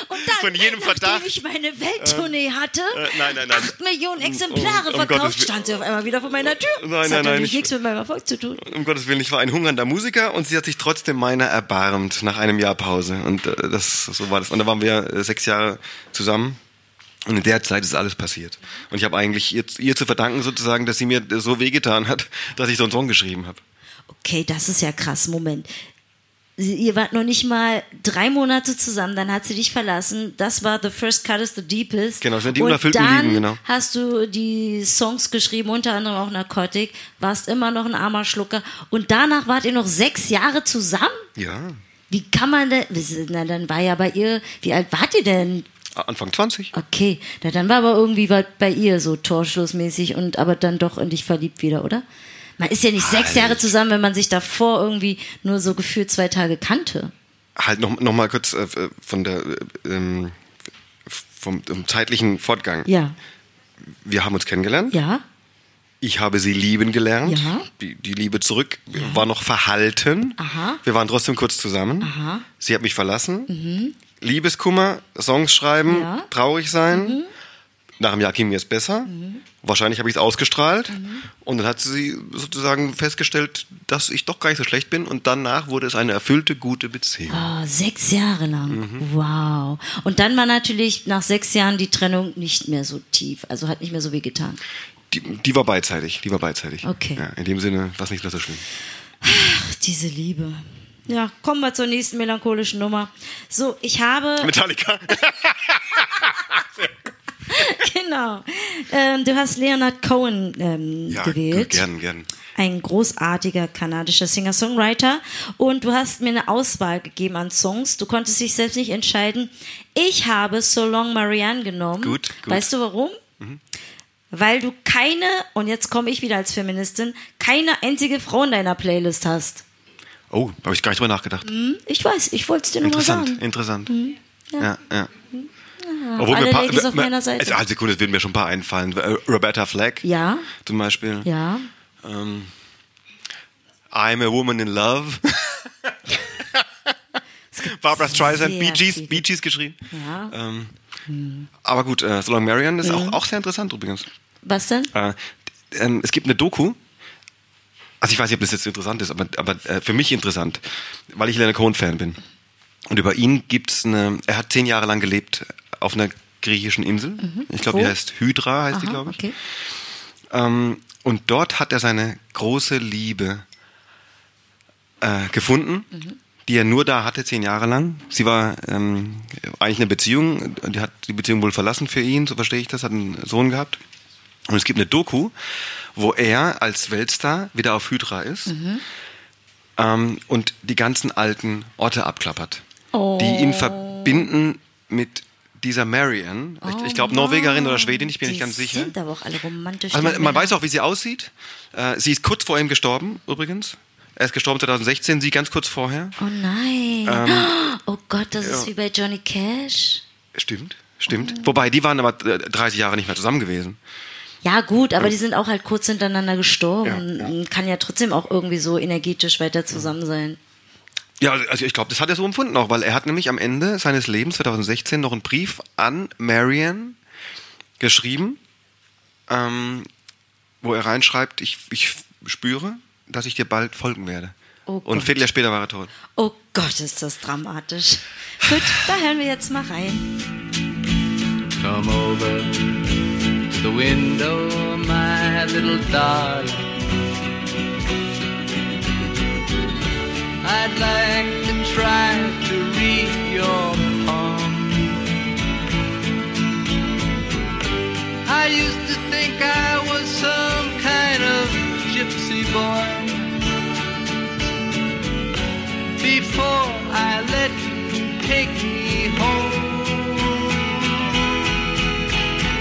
und dann, von jedem nachdem Verdacht. ich meine Welttournee hatte, äh, nein, nein, nein. acht Millionen Exemplare Um- um verkauft, Gottes stand sie auf einmal wieder vor meiner Tür. Nein, das nein, hat nein, natürlich ich- nichts mit meinem Erfolg zu tun. Um Gottes Willen, ich war ein hungernder Musiker und sie hat sich trotzdem meiner erbarmt nach einem Jahr Pause. Und äh, das, so war das. Und da waren wir äh, sechs Jahre zusammen. Und in der Zeit ist alles passiert. Und ich habe eigentlich ihr, ihr zu verdanken sozusagen, dass sie mir so wehgetan hat, dass ich so einen Song geschrieben habe. Okay, das ist ja krass. Moment. Sie, ihr wart noch nicht mal drei Monate zusammen, dann hat sie dich verlassen. Das war The First Cut is the Deepest. Genau, das sind die Und unerfüllten dann Lieben, genau. hast du die Songs geschrieben, unter anderem auch Narcotic, warst immer noch ein armer Schlucker. Und danach wart ihr noch sechs Jahre zusammen? Ja. Wie kann man denn, na, dann war ja bei ihr, wie alt wart ihr denn? Anfang 20. Okay, na, dann war aber irgendwie was bei ihr so torschlussmäßig und aber dann doch in dich verliebt wieder, oder? Man ist ja nicht sechs Jahre zusammen, wenn man sich davor irgendwie nur so gefühlt zwei Tage kannte. Halt noch, noch mal kurz äh, von der äh, ähm, vom, vom zeitlichen Fortgang. Ja. Wir haben uns kennengelernt. Ja? Ich habe sie lieben gelernt. Ja. Die, die Liebe zurück war noch verhalten. Aha. Wir waren trotzdem kurz zusammen. Aha. Mhm. Sie hat mich verlassen. Liebeskummer, Songs schreiben, Ja. Mhm. traurig sein. Nach einem Jahr ging mir es besser. Wahrscheinlich habe ich es ausgestrahlt. Mhm. Und dann hat sie sozusagen festgestellt, dass ich doch gar nicht so schlecht bin. Und danach wurde es eine erfüllte, gute Beziehung. Oh, sechs Jahre lang. Mhm. Wow. Und dann war natürlich nach sechs Jahren die Trennung nicht mehr so tief, also hat nicht mehr so weh getan. Die, die war beidseitig. Die war beidseitig. Okay. Ja, in dem Sinne war es nicht mehr so schlimm. Ach, diese Liebe. Ja, kommen wir zur nächsten melancholischen Nummer. So, ich habe. Metallica. genau. Ähm, du hast Leonard Cohen ähm, ja, gewählt. gern, gern. Ein großartiger kanadischer Singer-Songwriter. Und du hast mir eine Auswahl gegeben an Songs. Du konntest dich selbst nicht entscheiden. Ich habe So Long Marianne genommen. Gut, gut. Weißt du warum? Weil du keine, und jetzt komme ich wieder als Feministin, keine einzige Frau in deiner Playlist hast. Oh, habe ich gar nicht drüber nachgedacht. Ich weiß, ich wollte es dir nur mal Interessant, sagen. interessant. Ja, ja. Alle mir paar- Ladies auf meiner Seite. Also, eine Sekunde, es würden mir schon ein paar einfallen. Äh, Roberta Flack Ja, zum Beispiel. ja. Ähm, I'm a Woman in Love. Barbara Streisand, Bee Gees. Bee Gees geschrieben. Ja. Ähm, Aber gut, äh, So Long Marian ist auch, auch sehr interessant übrigens. Was denn? Äh, ähm, es gibt eine Doku. Also ich weiß nicht, ob das jetzt interessant ist, aber, aber äh, für mich interessant, weil ich Leonard Cohen-Fan bin. Und über ihn gibt's eine, er hat zehn Jahre lang gelebt auf einer griechischen Insel. Ich glaube, die Mhm. Heißt Hydra, heißt die, Aha, glaube ich. okay. Ähm, und dort hat er seine große Liebe äh, gefunden, die er nur da hatte, zehn Jahre lang. Sie war ähm, eigentlich eine Beziehung, die hat die Beziehung wohl verlassen für ihn, so verstehe ich das, hat einen Sohn gehabt. Und es gibt eine Doku, wo er als Weltstar wieder auf Hydra ist ähm, und die ganzen alten Orte abklappert, die ihn verbinden mit dieser Marianne. ich ich glaube Norwegerin oder Schwedin, ich bin Die nicht ganz sicher. sind aber auch alle romantisch. Also man, man weiß auch, wie sie aussieht. Äh, sie ist kurz vor ihm gestorben, übrigens. Er ist gestorben 2016, sie ganz kurz vorher. Oh nein. Ähm, oh Gott, das ist wie bei Johnny Cash. Stimmt, stimmt. Wobei, die waren aber äh, 30 Jahre nicht mehr zusammen gewesen. Ja, gut, aber die sind auch halt kurz hintereinander gestorben. Kann ja trotzdem auch irgendwie so energetisch weiter zusammen sein. Ja, also ich glaube, das hat er so empfunden auch, weil er hat nämlich am Ende seines Lebens 2016 noch einen Brief an Marianne geschrieben, ähm, wo er reinschreibt, ich, ich spüre, dass ich dir bald folgen werde. Oh Und Vierteljahr später war er tot. Oh Gott, ist das dramatisch. Gut, da hören wir jetzt mal rein. Come over to the window, my little darling. I'd like to try to read your palm. I used to think I was some kind of gypsy boy. Before I let you take me home.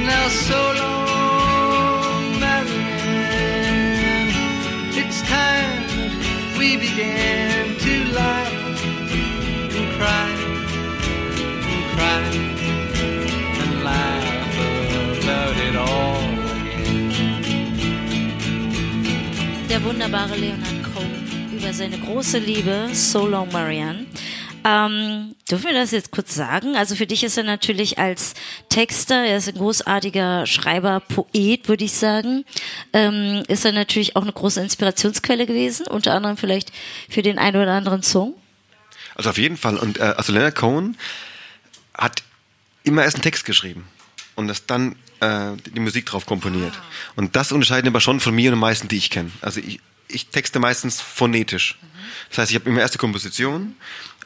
Now so long. It's time we began cry and cry and laugh about it all. Der wunderbare Leonard Cohen über seine große Liebe, So Long Marianne. Ähm, dürfen wir das jetzt kurz sagen? Also für dich ist er natürlich als Texter, er ist ein großartiger Schreiber, Poet, würde ich sagen. Ähm, ist er natürlich auch eine große Inspirationsquelle gewesen, unter anderem vielleicht für den einen oder anderen Song. Also auf jeden Fall. Und äh, also Leonard Cohen hat immer erst einen Text geschrieben und das dann äh, die Musik drauf komponiert. Und das unterscheidet aber schon von mir und den meisten, die ich kenne. Also ich, ich texte meistens phonetisch. Das heißt, ich habe immer erste Komposition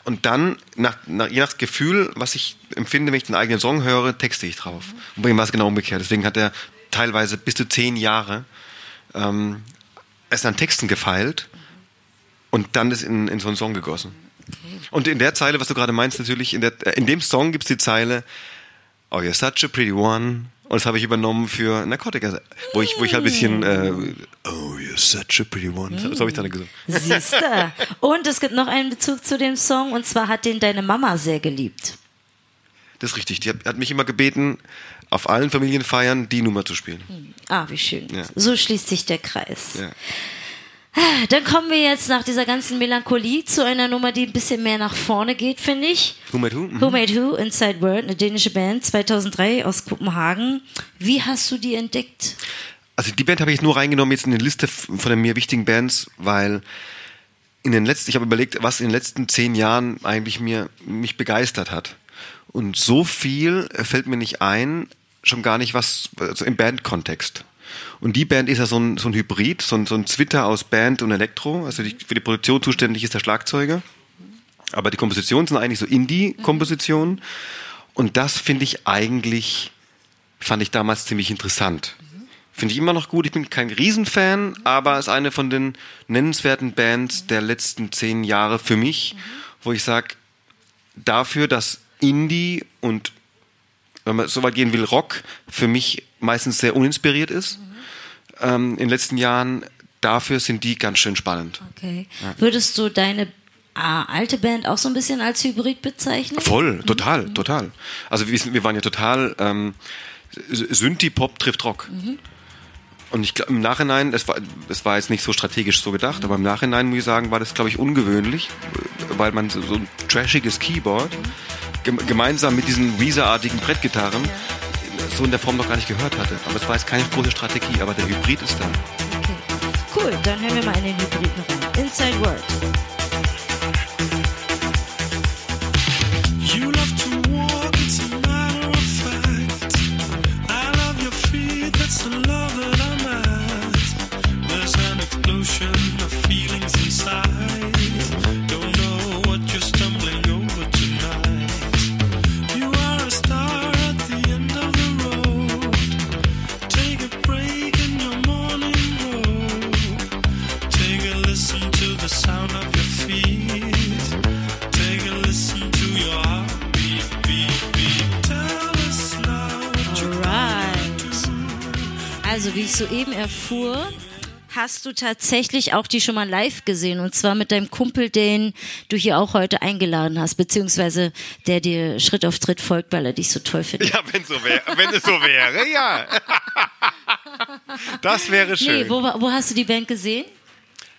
und dann, nach, nach, je nach Gefühl, was ich empfinde, wenn ich den eigenen Song höre, texte ich drauf. Und bei ihm war es genau umgekehrt. Deswegen hat er teilweise bis zu zehn Jahre ähm, erst an Texten gefeilt und dann das in, in so einen Song gegossen. Und in der Zeile, was du gerade meinst, natürlich, in, der, äh, in dem Song gibt es die Zeile Oh, you're such a pretty one. Und das habe ich übernommen für Narcotica, wo ich, wo ich halt ein bisschen äh, Oh, you're such a pretty one. So habe ich dann gesagt. Siehste. Und es gibt noch einen Bezug zu dem Song und zwar hat den deine Mama sehr geliebt. Das ist richtig. Die hat, hat mich immer gebeten, auf allen Familienfeiern die Nummer zu spielen. Ah, wie schön. Ja. So schließt sich der Kreis. Ja. Dann kommen wir jetzt nach dieser ganzen Melancholie zu einer Nummer, die ein bisschen mehr nach vorne geht, finde ich. Who made who? Mhm. Who Made Who, Inside World, eine dänische Band, 2003 aus Kopenhagen. Wie hast du die entdeckt? Also die Band habe ich nur reingenommen jetzt in die Liste von den mir wichtigen Bands, weil in den letzten, ich habe überlegt, was in den letzten zehn Jahren eigentlich mir mich begeistert hat. Und so viel fällt mir nicht ein, schon gar nicht was also im Bandkontext. Und die Band ist ja so ein, so ein Hybrid, so ein, so ein Zwitter aus Band und Elektro. Also die, für die Produktion zuständig ist der Schlagzeuger. Aber die Kompositionen sind eigentlich so Indie-Kompositionen. Und das finde ich eigentlich, fand ich damals ziemlich interessant. Finde ich immer noch gut. Ich bin kein Riesenfan, aber ist eine von den nennenswerten Bands der letzten zehn Jahre für mich, wo ich sage, dafür, dass Indie und wenn man so weit gehen will, Rock für mich meistens sehr uninspiriert ist. Ähm, in den letzten Jahren, dafür sind die ganz schön spannend. Okay. Würdest du deine ah, alte Band auch so ein bisschen als Hybrid bezeichnen? Voll, total, total. Also wir, wir waren ja total ähm, Synthie-Pop trifft Rock. Und ich glaube, im Nachhinein, das war, das war jetzt nicht so strategisch so gedacht, aber im Nachhinein muss ich sagen, war das, glaube ich, ungewöhnlich, weil man so, so ein trashiges Keyboard gem gemeinsam mit diesen Weezer-artigen Brettgitarren so in der Form noch gar nicht gehört hatte. Aber es war jetzt keine große Strategie, aber der Hybrid ist da. Okay. Cool, dann hören wir mal in den Hybriden rein. Inside World. Also, wie ich soeben erfuhr, hast du tatsächlich auch die schon mal live gesehen und zwar mit deinem Kumpel, den du hier auch heute eingeladen hast, beziehungsweise der dir Schritt auf Tritt folgt, weil er dich so toll findet. Ja, wenn so wäre, wenn es so wäre, ja. Das wäre schön. Nee, wo, wo hast du die Band gesehen?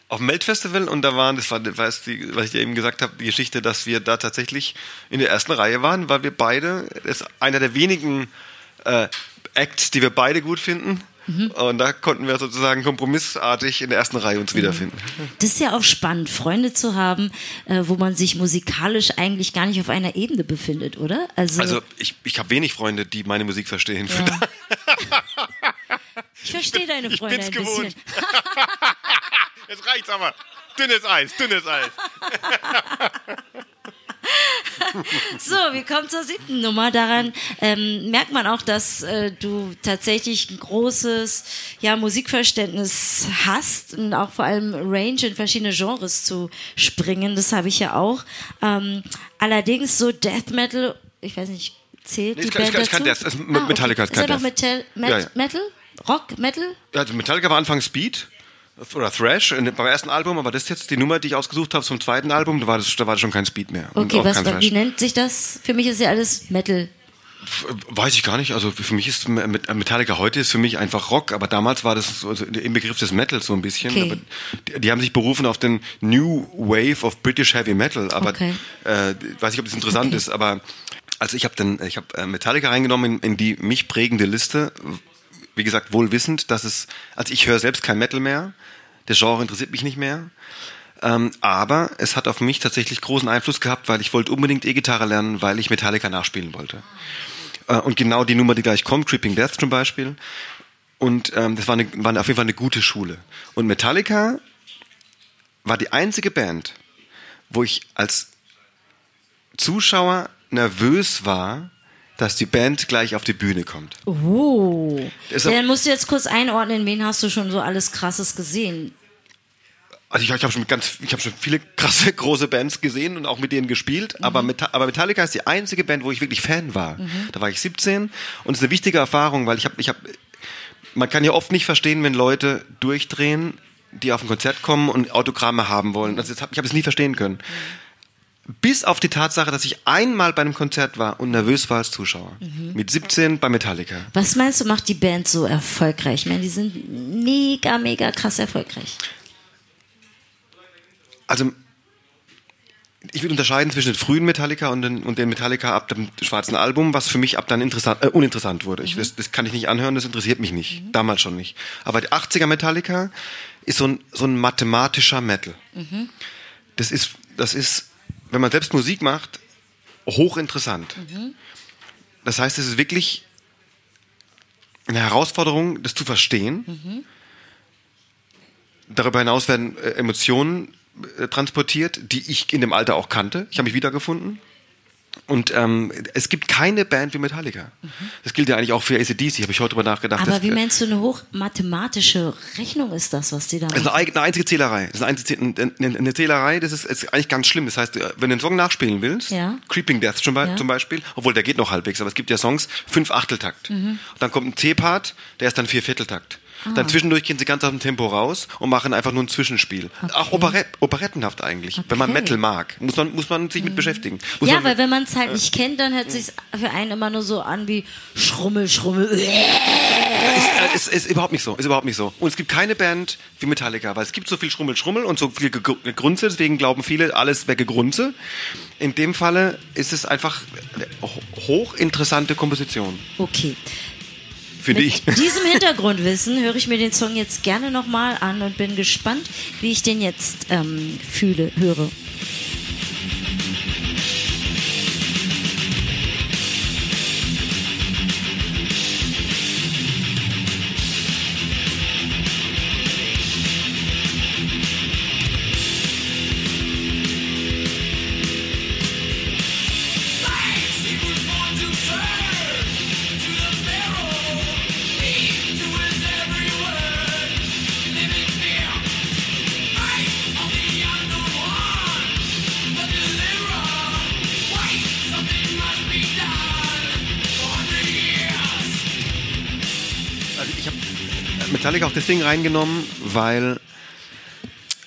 auf dem Melt-Festival und da waren, das war, es die, was ich dir eben gesagt habe, die Geschichte, dass wir da tatsächlich in der ersten Reihe waren, weil wir beide, das ist einer der wenigen äh, Acts, die wir beide gut finden. Und da konnten wir sozusagen kompromissartig in der ersten Reihe uns wiederfinden. Das ist ja auch spannend, Freunde zu haben, äh, wo man sich musikalisch eigentlich gar nicht auf einer Ebene befindet, oder? Also, Also ich, ich habe wenig Freunde, die meine Musik verstehen. ja. ich verstehe deine ich Freunde bin's ein bisschen. gewohnt. Jetzt reicht's aber. Dünnes Eis, dünnes Eis. So, wir kommen zur siebten Nummer. Daran ähm, merkt man auch, dass äh, du tatsächlich ein großes ja, Musikverständnis hast und auch vor allem Range in verschiedene Genres zu springen. Das habe ich ja auch. Ähm, allerdings so Death Metal, ich weiß nicht, zählt Nee, die ich kann- ich Band kann- ich dazu? kann Death. Es- Metallica ist ist kein ja noch Death. Metal, Met, Ja, ja. Metal? Rock, Metal? Also Metallica war Anfang Speed oder Thrash beim ersten Album, aber das ist jetzt die Nummer, die ich ausgesucht habe zum zweiten Album, da war das, da war das schon kein Speed mehr. Okay, was, wie nennt sich das? Für mich ist ja alles Metal. Weiß ich gar nicht. Also für mich ist Metallica heute ist für mich einfach Rock, aber damals war das so also im Begriff des Metals so ein bisschen. Okay. Die, die haben sich berufen auf den New Wave of British Heavy Metal, aber Okay. äh, weiß ich, ob das interessant Okay. ist. Aber also ich habe dann, ich habe äh, Metallica reingenommen in, in die mich prägende Liste. Wie gesagt, wohl wissend, dass es, also ich höre selbst kein Metal mehr. Der Genre interessiert mich nicht mehr. Ähm, aber es hat auf mich tatsächlich großen Einfluss gehabt, weil ich wollte unbedingt E-Gitarre lernen, weil ich Metallica nachspielen wollte. Äh, und genau die Nummer, die gleich kommt, Creeping Death zum Beispiel. Und ähm, das war, eine, war auf jeden Fall eine gute Schule. Und Metallica war die einzige Band, wo ich als Zuschauer nervös war, dass die Band gleich auf die Bühne kommt. Oh. Auch- Dann musst du jetzt kurz einordnen, wen hast du schon so alles krasses gesehen? Also ich, ich habe schon ganz, ich habe schon viele krasse große Bands gesehen und auch mit denen gespielt, aber, Meta aber Metallica ist die einzige Band, wo ich wirklich Fan war. Da war ich 17 und es ist eine wichtige Erfahrung, weil ich habe, ich habe, man kann ja oft nicht verstehen, wenn Leute durchdrehen, die auf ein Konzert kommen und Autogramme haben wollen. Also hab, ich habe es nie verstehen können. Bis auf die Tatsache, dass ich einmal bei einem Konzert war und nervös war als Zuschauer. Mit 17 bei Metallica. Was meinst du, macht die Band so erfolgreich? Ich meine, die sind mega, mega krass erfolgreich. also ich würde unterscheiden zwischen den frühen Metallica und den, und den Metallica ab dem schwarzen Album, was für mich ab dann interessant, äh, uninteressant wurde. Ich, das, das kann ich nicht anhören, das interessiert mich nicht. Damals schon nicht. Aber die 80er Metallica ist so ein, so ein mathematischer Metal. Das ist, das ist, wenn man selbst Musik macht, hochinteressant. Das heißt, es ist wirklich eine Herausforderung, das zu verstehen. Darüber hinaus werden äh, Emotionen äh, transportiert, die ich in dem Alter auch kannte. Ich habe mich wiedergefunden. Und ähm, es gibt keine Band wie Metallica. Das gilt ja eigentlich auch für ACDC, habe ich heute drüber nachgedacht. Aber wie äh, meinst du, eine hochmathematische Rechnung ist das, was die da das ist machen? eine, einzige Zählerei. Das ist eine, eine, eine Zählerei, das ist, ist eigentlich ganz schlimm. Das heißt, äh, wenn du einen Song nachspielen willst, Ja. Creeping Death zum, Be Ja. zum Beispiel, obwohl der geht noch halbwegs, aber es gibt ja Songs, fünf Achteltakt. Mhm. Und dann kommt ein C-Part, der ist dann vier Vierteltakt. Ah. Dann zwischendurch gehen sie ganz aus dem Tempo raus und machen einfach nur ein Zwischenspiel. Auch Operett, operettenhaft eigentlich. Wenn man Okay. Metal mag, muss man, muss man sich mit beschäftigen. Muss Ja, man, weil wenn man es halt nicht kennt, dann hört sich für einen immer nur so an wie Schrummel, Schrummel. ist, äh, ist, ist überhaupt nicht so. Ist überhaupt nicht so. Und es gibt keine Band wie Metallica, weil es gibt so viel Schrummel, Schrummel und so viel Gegr- Gegrunze, deswegen glauben viele, alles wäre Gegrunze. In dem Falle ist es einfach hochinteressante Komposition, Okay. Finde ich. Mit diesem Hintergrundwissen höre ich mir den Song jetzt gerne nochmal an und bin gespannt, wie ich den jetzt ähm, fühle, höre. Metallica auch deswegen reingenommen, weil,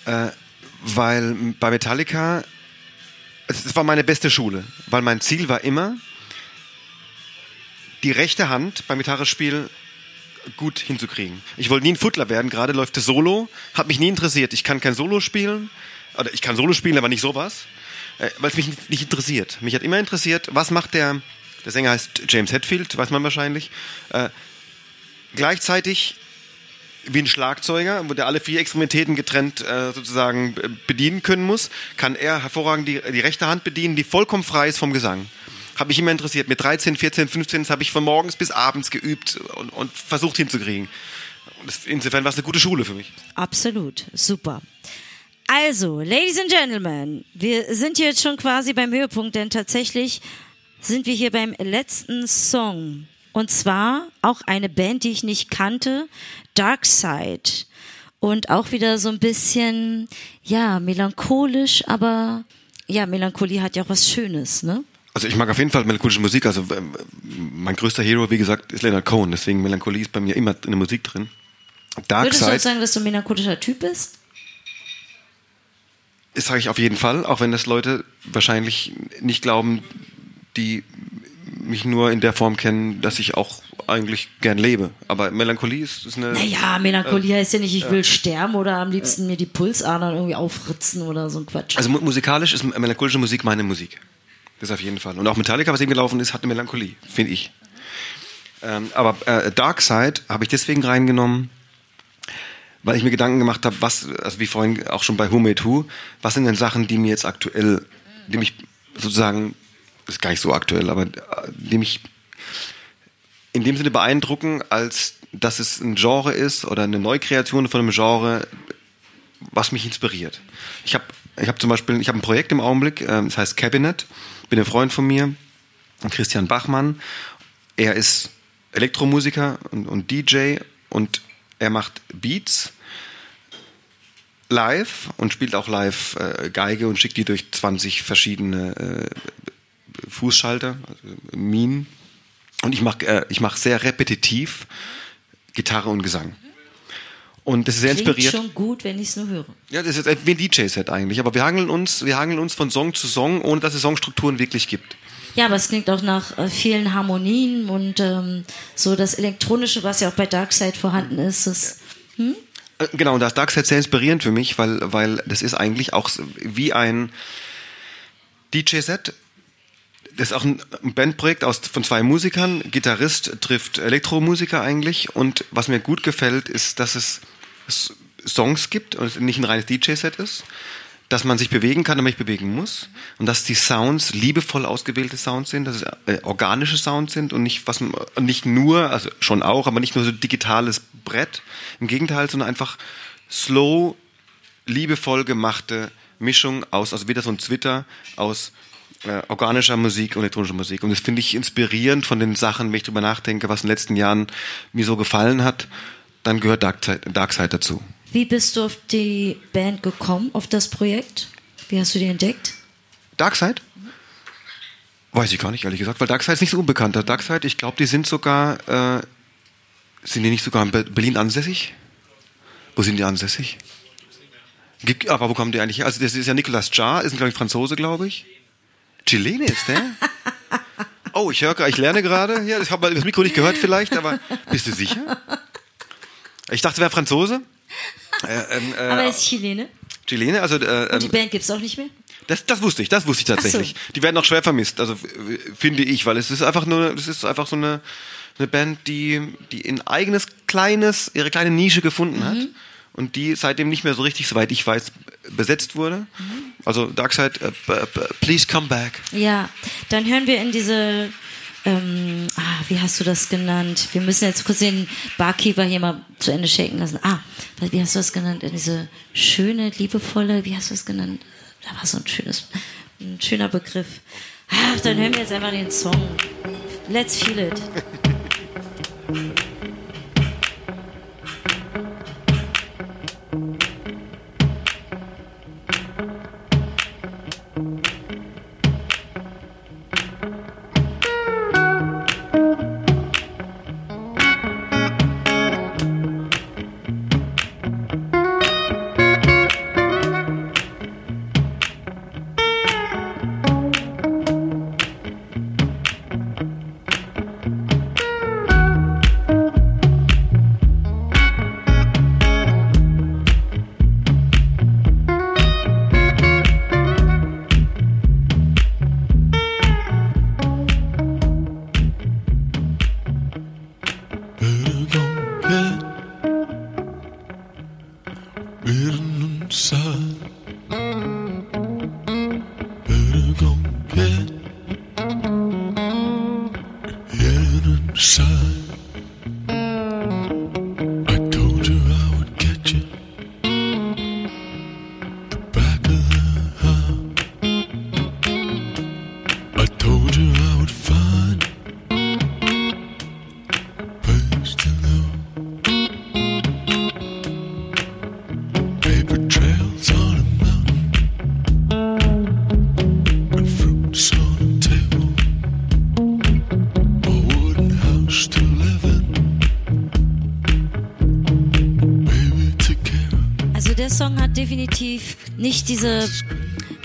äh, weil bei Metallica, es, war meine beste Schule, weil mein Ziel war immer, die rechte Hand beim Gitarrespiel gut hinzukriegen. Ich wollte nie ein Futtler werden, gerade läuft das Solo, hat mich nie interessiert. Ich kann kein Solo spielen, oder ich kann Solo spielen, aber nicht sowas, äh, weil es mich nicht, nicht interessiert. Mich hat immer interessiert, was macht der, der Sänger heißt James Hetfield, weiß man wahrscheinlich, äh, gleichzeitig wie ein Schlagzeuger, wo der alle vier Extremitäten getrennt äh, sozusagen äh, bedienen können muss, kann er hervorragend die, die rechte Hand bedienen, die vollkommen frei ist vom Gesang. Hat mich immer interessiert. Mit 13, 14, 15 das habe ich von morgens bis abends geübt und, und versucht hinzukriegen. Insofern war es eine gute Schule für mich. Absolut, super. Also, Ladies and Gentlemen, wir sind jetzt schon quasi beim Höhepunkt, denn tatsächlich sind wir hier beim letzten Song. Und zwar auch eine Band, die ich nicht kannte, Dark Side. Und auch wieder so ein bisschen, ja, melancholisch, aber ja, Melancholie hat ja auch was Schönes, ne? Also ich mag auf jeden Fall melancholische Musik. Also ähm, mein größter Hero, wie gesagt, ist Leonard Cohen. Deswegen Melancholie ist bei mir immer in der Musik drin. Dark Würdest du auch Side sagen, dass du ein melancholischer Typ bist? Das sage ich auf jeden Fall, auch wenn das Leute wahrscheinlich nicht glauben, die mich nur in der Form kennen, dass ich auch eigentlich gern lebe. Aber Melancholie ist, ist eine. Naja, Melancholie heißt ja nicht, ich will sterben oder am liebsten mir die Pulsadern irgendwie aufritzen oder so ein Quatsch. Also mu- musikalisch ist melancholische Musik meine Musik. Das auf jeden Fall. Und auch Metallica, was eben gelaufen ist, hat eine Melancholie, finde ich. Ähm, aber äh, Dark Side habe ich deswegen reingenommen, weil ich mir Gedanken gemacht habe, was, also wie vorhin auch schon bei Who Made Who, was sind denn Sachen, die mir jetzt aktuell, die mich sozusagen, ist gar nicht so aktuell, aber äh, die mich in dem Sinne beeindrucken, als dass es ein Genre ist oder eine Neukreation von einem Genre, was mich inspiriert. Ich habe ich hab zum Beispiel, ich habe ein Projekt im Augenblick, ähm, das heißt Cabinet, bin ein Freund von mir, Christian Bachmann. Er ist Elektromusiker und, und DJ und er macht Beats live und spielt auch live äh, Geige und schickt die durch 20 verschiedene äh, Fußschalter, also Minen. Und ich mache äh, ich mach sehr repetitiv Gitarre und Gesang. Und das ist sehr Klingt inspiriert. schon gut, wenn ich es nur höre. Ja, das ist wie ein DJ-Set eigentlich. Aber wir hangeln uns, wir hangeln uns von Song zu Song, ohne dass es Songstrukturen wirklich gibt. Ja, aber es klingt auch nach äh, vielen Harmonien und ähm, so das Elektronische, was ja auch bei Darkseid vorhanden ist. Das, Äh, Genau, und das Darkseid sehr inspirierend für mich, weil, weil das ist eigentlich auch wie ein DJ-Set. Das ist auch ein Bandprojekt aus, von zwei Musikern. Gitarrist trifft Elektromusiker eigentlich. Und was mir gut gefällt, ist, dass es Songs gibt und nicht ein reines DJ-Set ist. Dass man sich bewegen kann, aber nicht bewegen muss. Und dass die Sounds liebevoll ausgewählte Sounds sind, dass es äh, organische Sounds sind und nicht, was, nicht nur, also schon auch, aber nicht nur so digitales Brett. Im Gegenteil, sondern einfach slow, liebevoll gemachte Mischung aus, also wieder so ein Twitter aus äh, organischer Musik und elektronischer Musik. Und das finde ich inspirierend von den Sachen, wenn ich drüber nachdenke, was in den letzten Jahren mir so gefallen hat, dann gehört Darkside, Darkside dazu. wie bist du auf die Band gekommen, auf das Projekt? Wie hast du die entdeckt? Darkside? Weiß ich gar nicht, ehrlich gesagt, weil Darkside ist nicht so unbekannt. Darkside, ich glaube, die sind sogar, äh, sind die nicht sogar in Be- Berlin ansässig? Wo sind die ansässig? Gibt- Aber wo kommen die eigentlich her? Also das ist ja Nicolas Jarre, ist ein, glaube ich, Franzose, glaube ich. Chilene ist der? Oh, ich höre, ich lerne gerade. Ja, ich habe das Mikro nicht gehört vielleicht, aber bist du sicher? Ich dachte, wäre Franzose. Äh, ähm, äh, Aber er ist Chilene Chilene, also äh, und die ähm, Band gibt es auch nicht mehr? das, das wusste ich, das wusste ich tatsächlich. Die werden auch schwer vermisst, also finde ich, weil es ist einfach nur, es ist einfach so eine, eine Band, die, die ein eigenes kleines, ihre kleine Nische gefunden hat und die seitdem nicht mehr so richtig, soweit ich weiß, besetzt wurde. Also Darkseid, b- please come back. Ja, dann hören wir in diese, ähm, ah, wie hast du das genannt? Wir müssen jetzt kurz den Barkeeper hier mal zu Ende shaken lassen. Ah, wie hast du das genannt? In diese schöne, liebevolle, wie hast du das genannt? Da war so ein schönes, ein schöner Begriff. Ach, dann hören wir jetzt einfach den Song. Let's feel it. definitiv nicht diese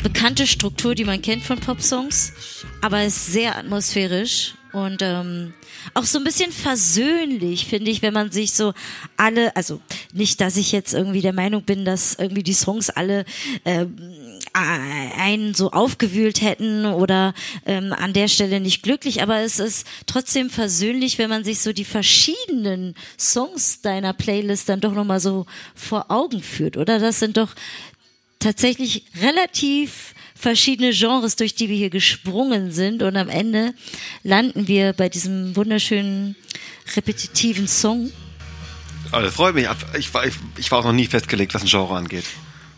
bekannte Struktur, die man kennt von Popsongs, aber ist sehr atmosphärisch und ähm, auch so ein bisschen versöhnlich, finde ich, wenn man sich so alle, also nicht, dass ich jetzt irgendwie der Meinung bin, dass irgendwie die Songs alle ähm, einen so aufgewühlt hätten oder ähm, an der Stelle nicht glücklich, aber es ist trotzdem versöhnlich, wenn man sich so die verschiedenen Songs deiner Playlist dann doch nochmal so vor Augen führt, oder? Das sind doch tatsächlich relativ verschiedene Genres, durch die wir hier gesprungen sind und am Ende landen wir bei diesem wunderschönen repetitiven Song. Das freut mich. Ich war, ich, ich war auch noch nie festgelegt, was ein Genre angeht.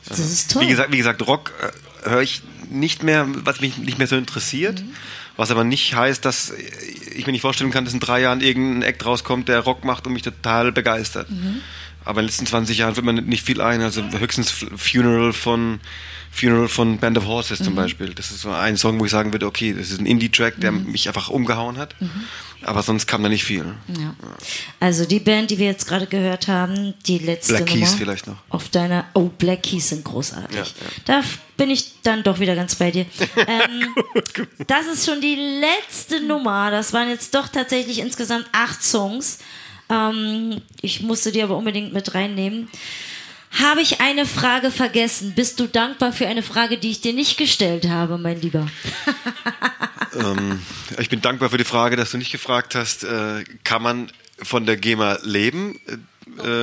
Das ist toll. Wie gesagt, wie gesagt Rock äh, höre ich nicht mehr, was mich nicht mehr so interessiert. Mhm. Was aber nicht heißt, dass ich mir nicht vorstellen kann, dass in drei Jahren irgendein Act rauskommt, der Rock macht und mich total begeistert. Mhm. Aber in den letzten 20 Jahren wird man nicht viel ein. Also höchstens Funeral von Funeral von Band of Horses Mhm. zum Beispiel. Das ist so ein Song, wo ich sagen würde, okay, das ist ein Indie-Track, der Mhm. mich einfach umgehauen hat. Aber sonst kam da nicht viel. Ja. Also die Band, die wir jetzt gerade gehört haben, die letzte Black Nummer Keys vielleicht noch. auf deiner. Oh, Black Keys sind großartig. Ja, ja. Da bin ich dann doch wieder ganz bei dir. ähm, das ist schon die letzte Nummer. Das waren jetzt doch tatsächlich insgesamt acht Songs. Ähm, ich musste die aber unbedingt mit reinnehmen. Habe ich eine Frage vergessen? Bist du dankbar für eine Frage, die ich dir nicht gestellt habe, mein Lieber? Ähm, ich bin dankbar für die Frage, dass du nicht gefragt hast, äh, kann man von der GEMA leben? Äh,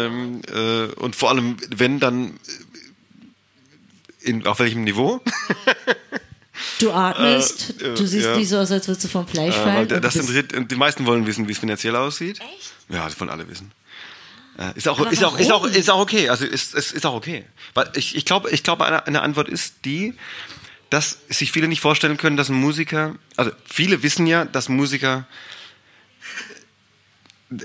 ähm, äh, und vor allem, wenn, dann äh, in, auf welchem Niveau? Du atmest, Äh, äh, du siehst ja. nicht so aus, als würdest du vom Fleisch Äh, fallen. das interessiert, die meisten wollen wissen, wie es finanziell aussieht. Echt? Ja, das wollen alle wissen. Äh, Ist auch, Aber ist, auch, ist, auch, ist auch okay. Also ist, ist, ist auch okay. Weil ich, ich glaube, ich glaube, eine, eine Antwort ist die, dass sich viele nicht vorstellen können, dass ein Musiker, also viele wissen ja, dass Musiker äh,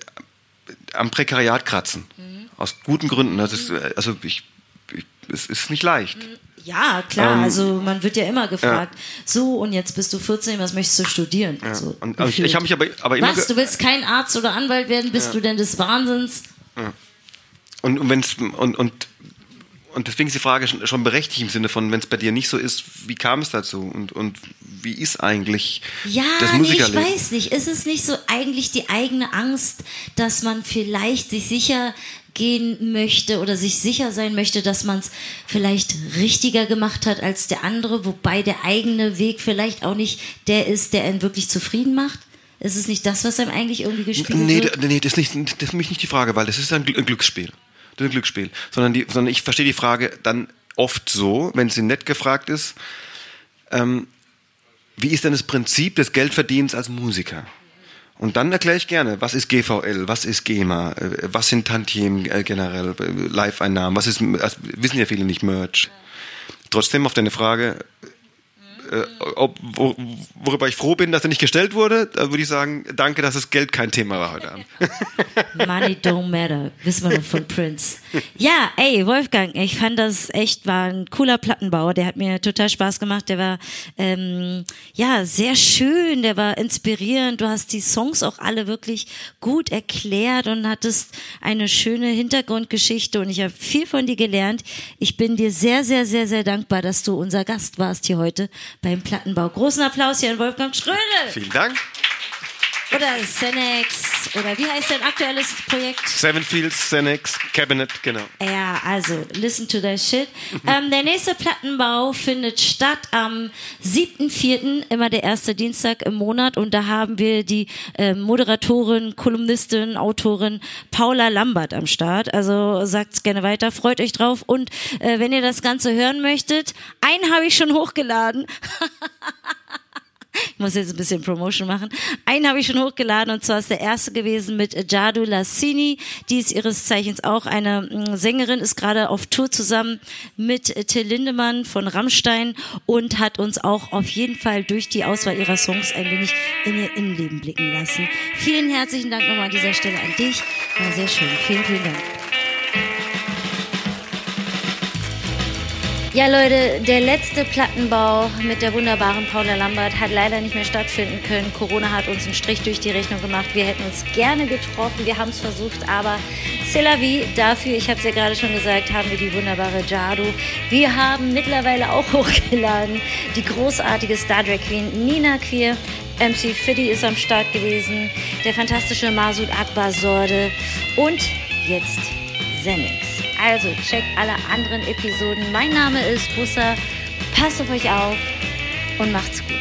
am Prekariat kratzen. Mhm. Aus guten Gründen. Das ist, also ich, ich, es ist nicht leicht. Ja, klar, Ähm, also man wird ja immer gefragt, so und jetzt bist du 14, was möchtest du studieren? So, Und, aber ich, ich habe mich aber, aber immer. was, du willst kein Arzt oder Anwalt werden, bist du denn des Wahnsinns? Und, und, wenn's, und, und, und deswegen ist die Frage schon, berechtigt im Sinne von, wenn es bei dir nicht so ist, wie kam es dazu? Und, und wie ist eigentlich Ja, das nee, ich Musikerleben? weiß nicht. Ist es nicht so eigentlich die eigene Angst, dass man vielleicht sich sicher gehen möchte oder sich sicher sein möchte, dass man es vielleicht richtiger gemacht hat als der andere, wobei der eigene Weg vielleicht auch nicht der ist, der einen wirklich zufrieden macht? Ist es nicht das, was einem eigentlich irgendwie gespiegelt Nee, wird? nee das, ist nicht, das ist für mich nicht die Frage, weil das ist ein Glücksspiel. Das ist ein Glücksspiel. Sondern, die, sondern ich verstehe die Frage dann oft so, wenn sie nett gefragt ist, ähm, wie ist denn das Prinzip des Geldverdienens als Musiker? Und dann erkläre ich gerne, was ist GVL, was ist GEMA, äh, was sind Tantiemen äh, generell, äh, Live-Einnahmen, was ist, das wissen ja viele nicht, Merch. Trotzdem auf deine Frage, äh, ob, wo, worüber ich froh bin, dass er nicht gestellt wurde, da würde ich sagen, danke, dass das Geld kein Thema war heute Abend. Money don't matter, wissen wir noch von Prince. Ja, ey, Wolfgang, ich fand das echt, war ein cooler Plattenbau, der hat mir total Spaß gemacht, der war, ähm, ja, sehr schön, der war inspirierend, du hast die Songs auch alle wirklich gut erklärt und hattest eine schöne Hintergrundgeschichte und ich habe viel von dir gelernt. Ich bin dir sehr, sehr, sehr, sehr dankbar, dass du unser Gast warst hier heute beim Plattenbau. Großen Applaus hier an Wolfgang Schrödel. Vielen Dank. Oder Senex. Oder wie heißt dein aktuelles Projekt? Seven Fields, Senex, Cabinet, genau. Ja, also, listen to that shit. ähm, der nächste Plattenbau findet statt am 7.4., immer der erste Dienstag im Monat. Und da haben wir die äh, Moderatorin, Kolumnistin, Autorin Paula Lambert am Start. Also sagt's gerne weiter, freut euch drauf. Und äh, wenn ihr das Ganze hören möchtet, einen habe ich schon hochgeladen. Muss jetzt ein bisschen Promotion machen. Einen habe ich schon hochgeladen und zwar ist der erste gewesen mit Jadu Lassini. Die ist ihres Zeichens auch eine mm, Sängerin, ist gerade auf Tour zusammen mit Till Lindemann von Rammstein und hat uns auch auf jeden Fall durch die Auswahl ihrer Songs ein wenig in ihr Innenleben blicken lassen. Vielen herzlichen Dank nochmal an dieser Stelle an dich. War sehr schön. Vielen, vielen Dank. Ja, Leute, der letzte Plattenbau mit der wunderbaren Paula Lambert hat leider nicht mehr stattfinden können. Corona hat uns einen Strich durch die Rechnung gemacht. Wir hätten uns gerne getroffen, wir haben es versucht, aber c'est la. Dafür, ich habe es ja gerade schon gesagt, haben wir die wunderbare Jadu. Wir haben mittlerweile auch hochgeladen die großartige Star Trek Queen Nina Queer. MC Fiddy ist am Start gewesen, der fantastische Masud Akbar Sorde und jetzt Zenix. Also checkt alle anderen Episoden. Mein Name ist Bussa. Passt auf euch auf und macht's gut.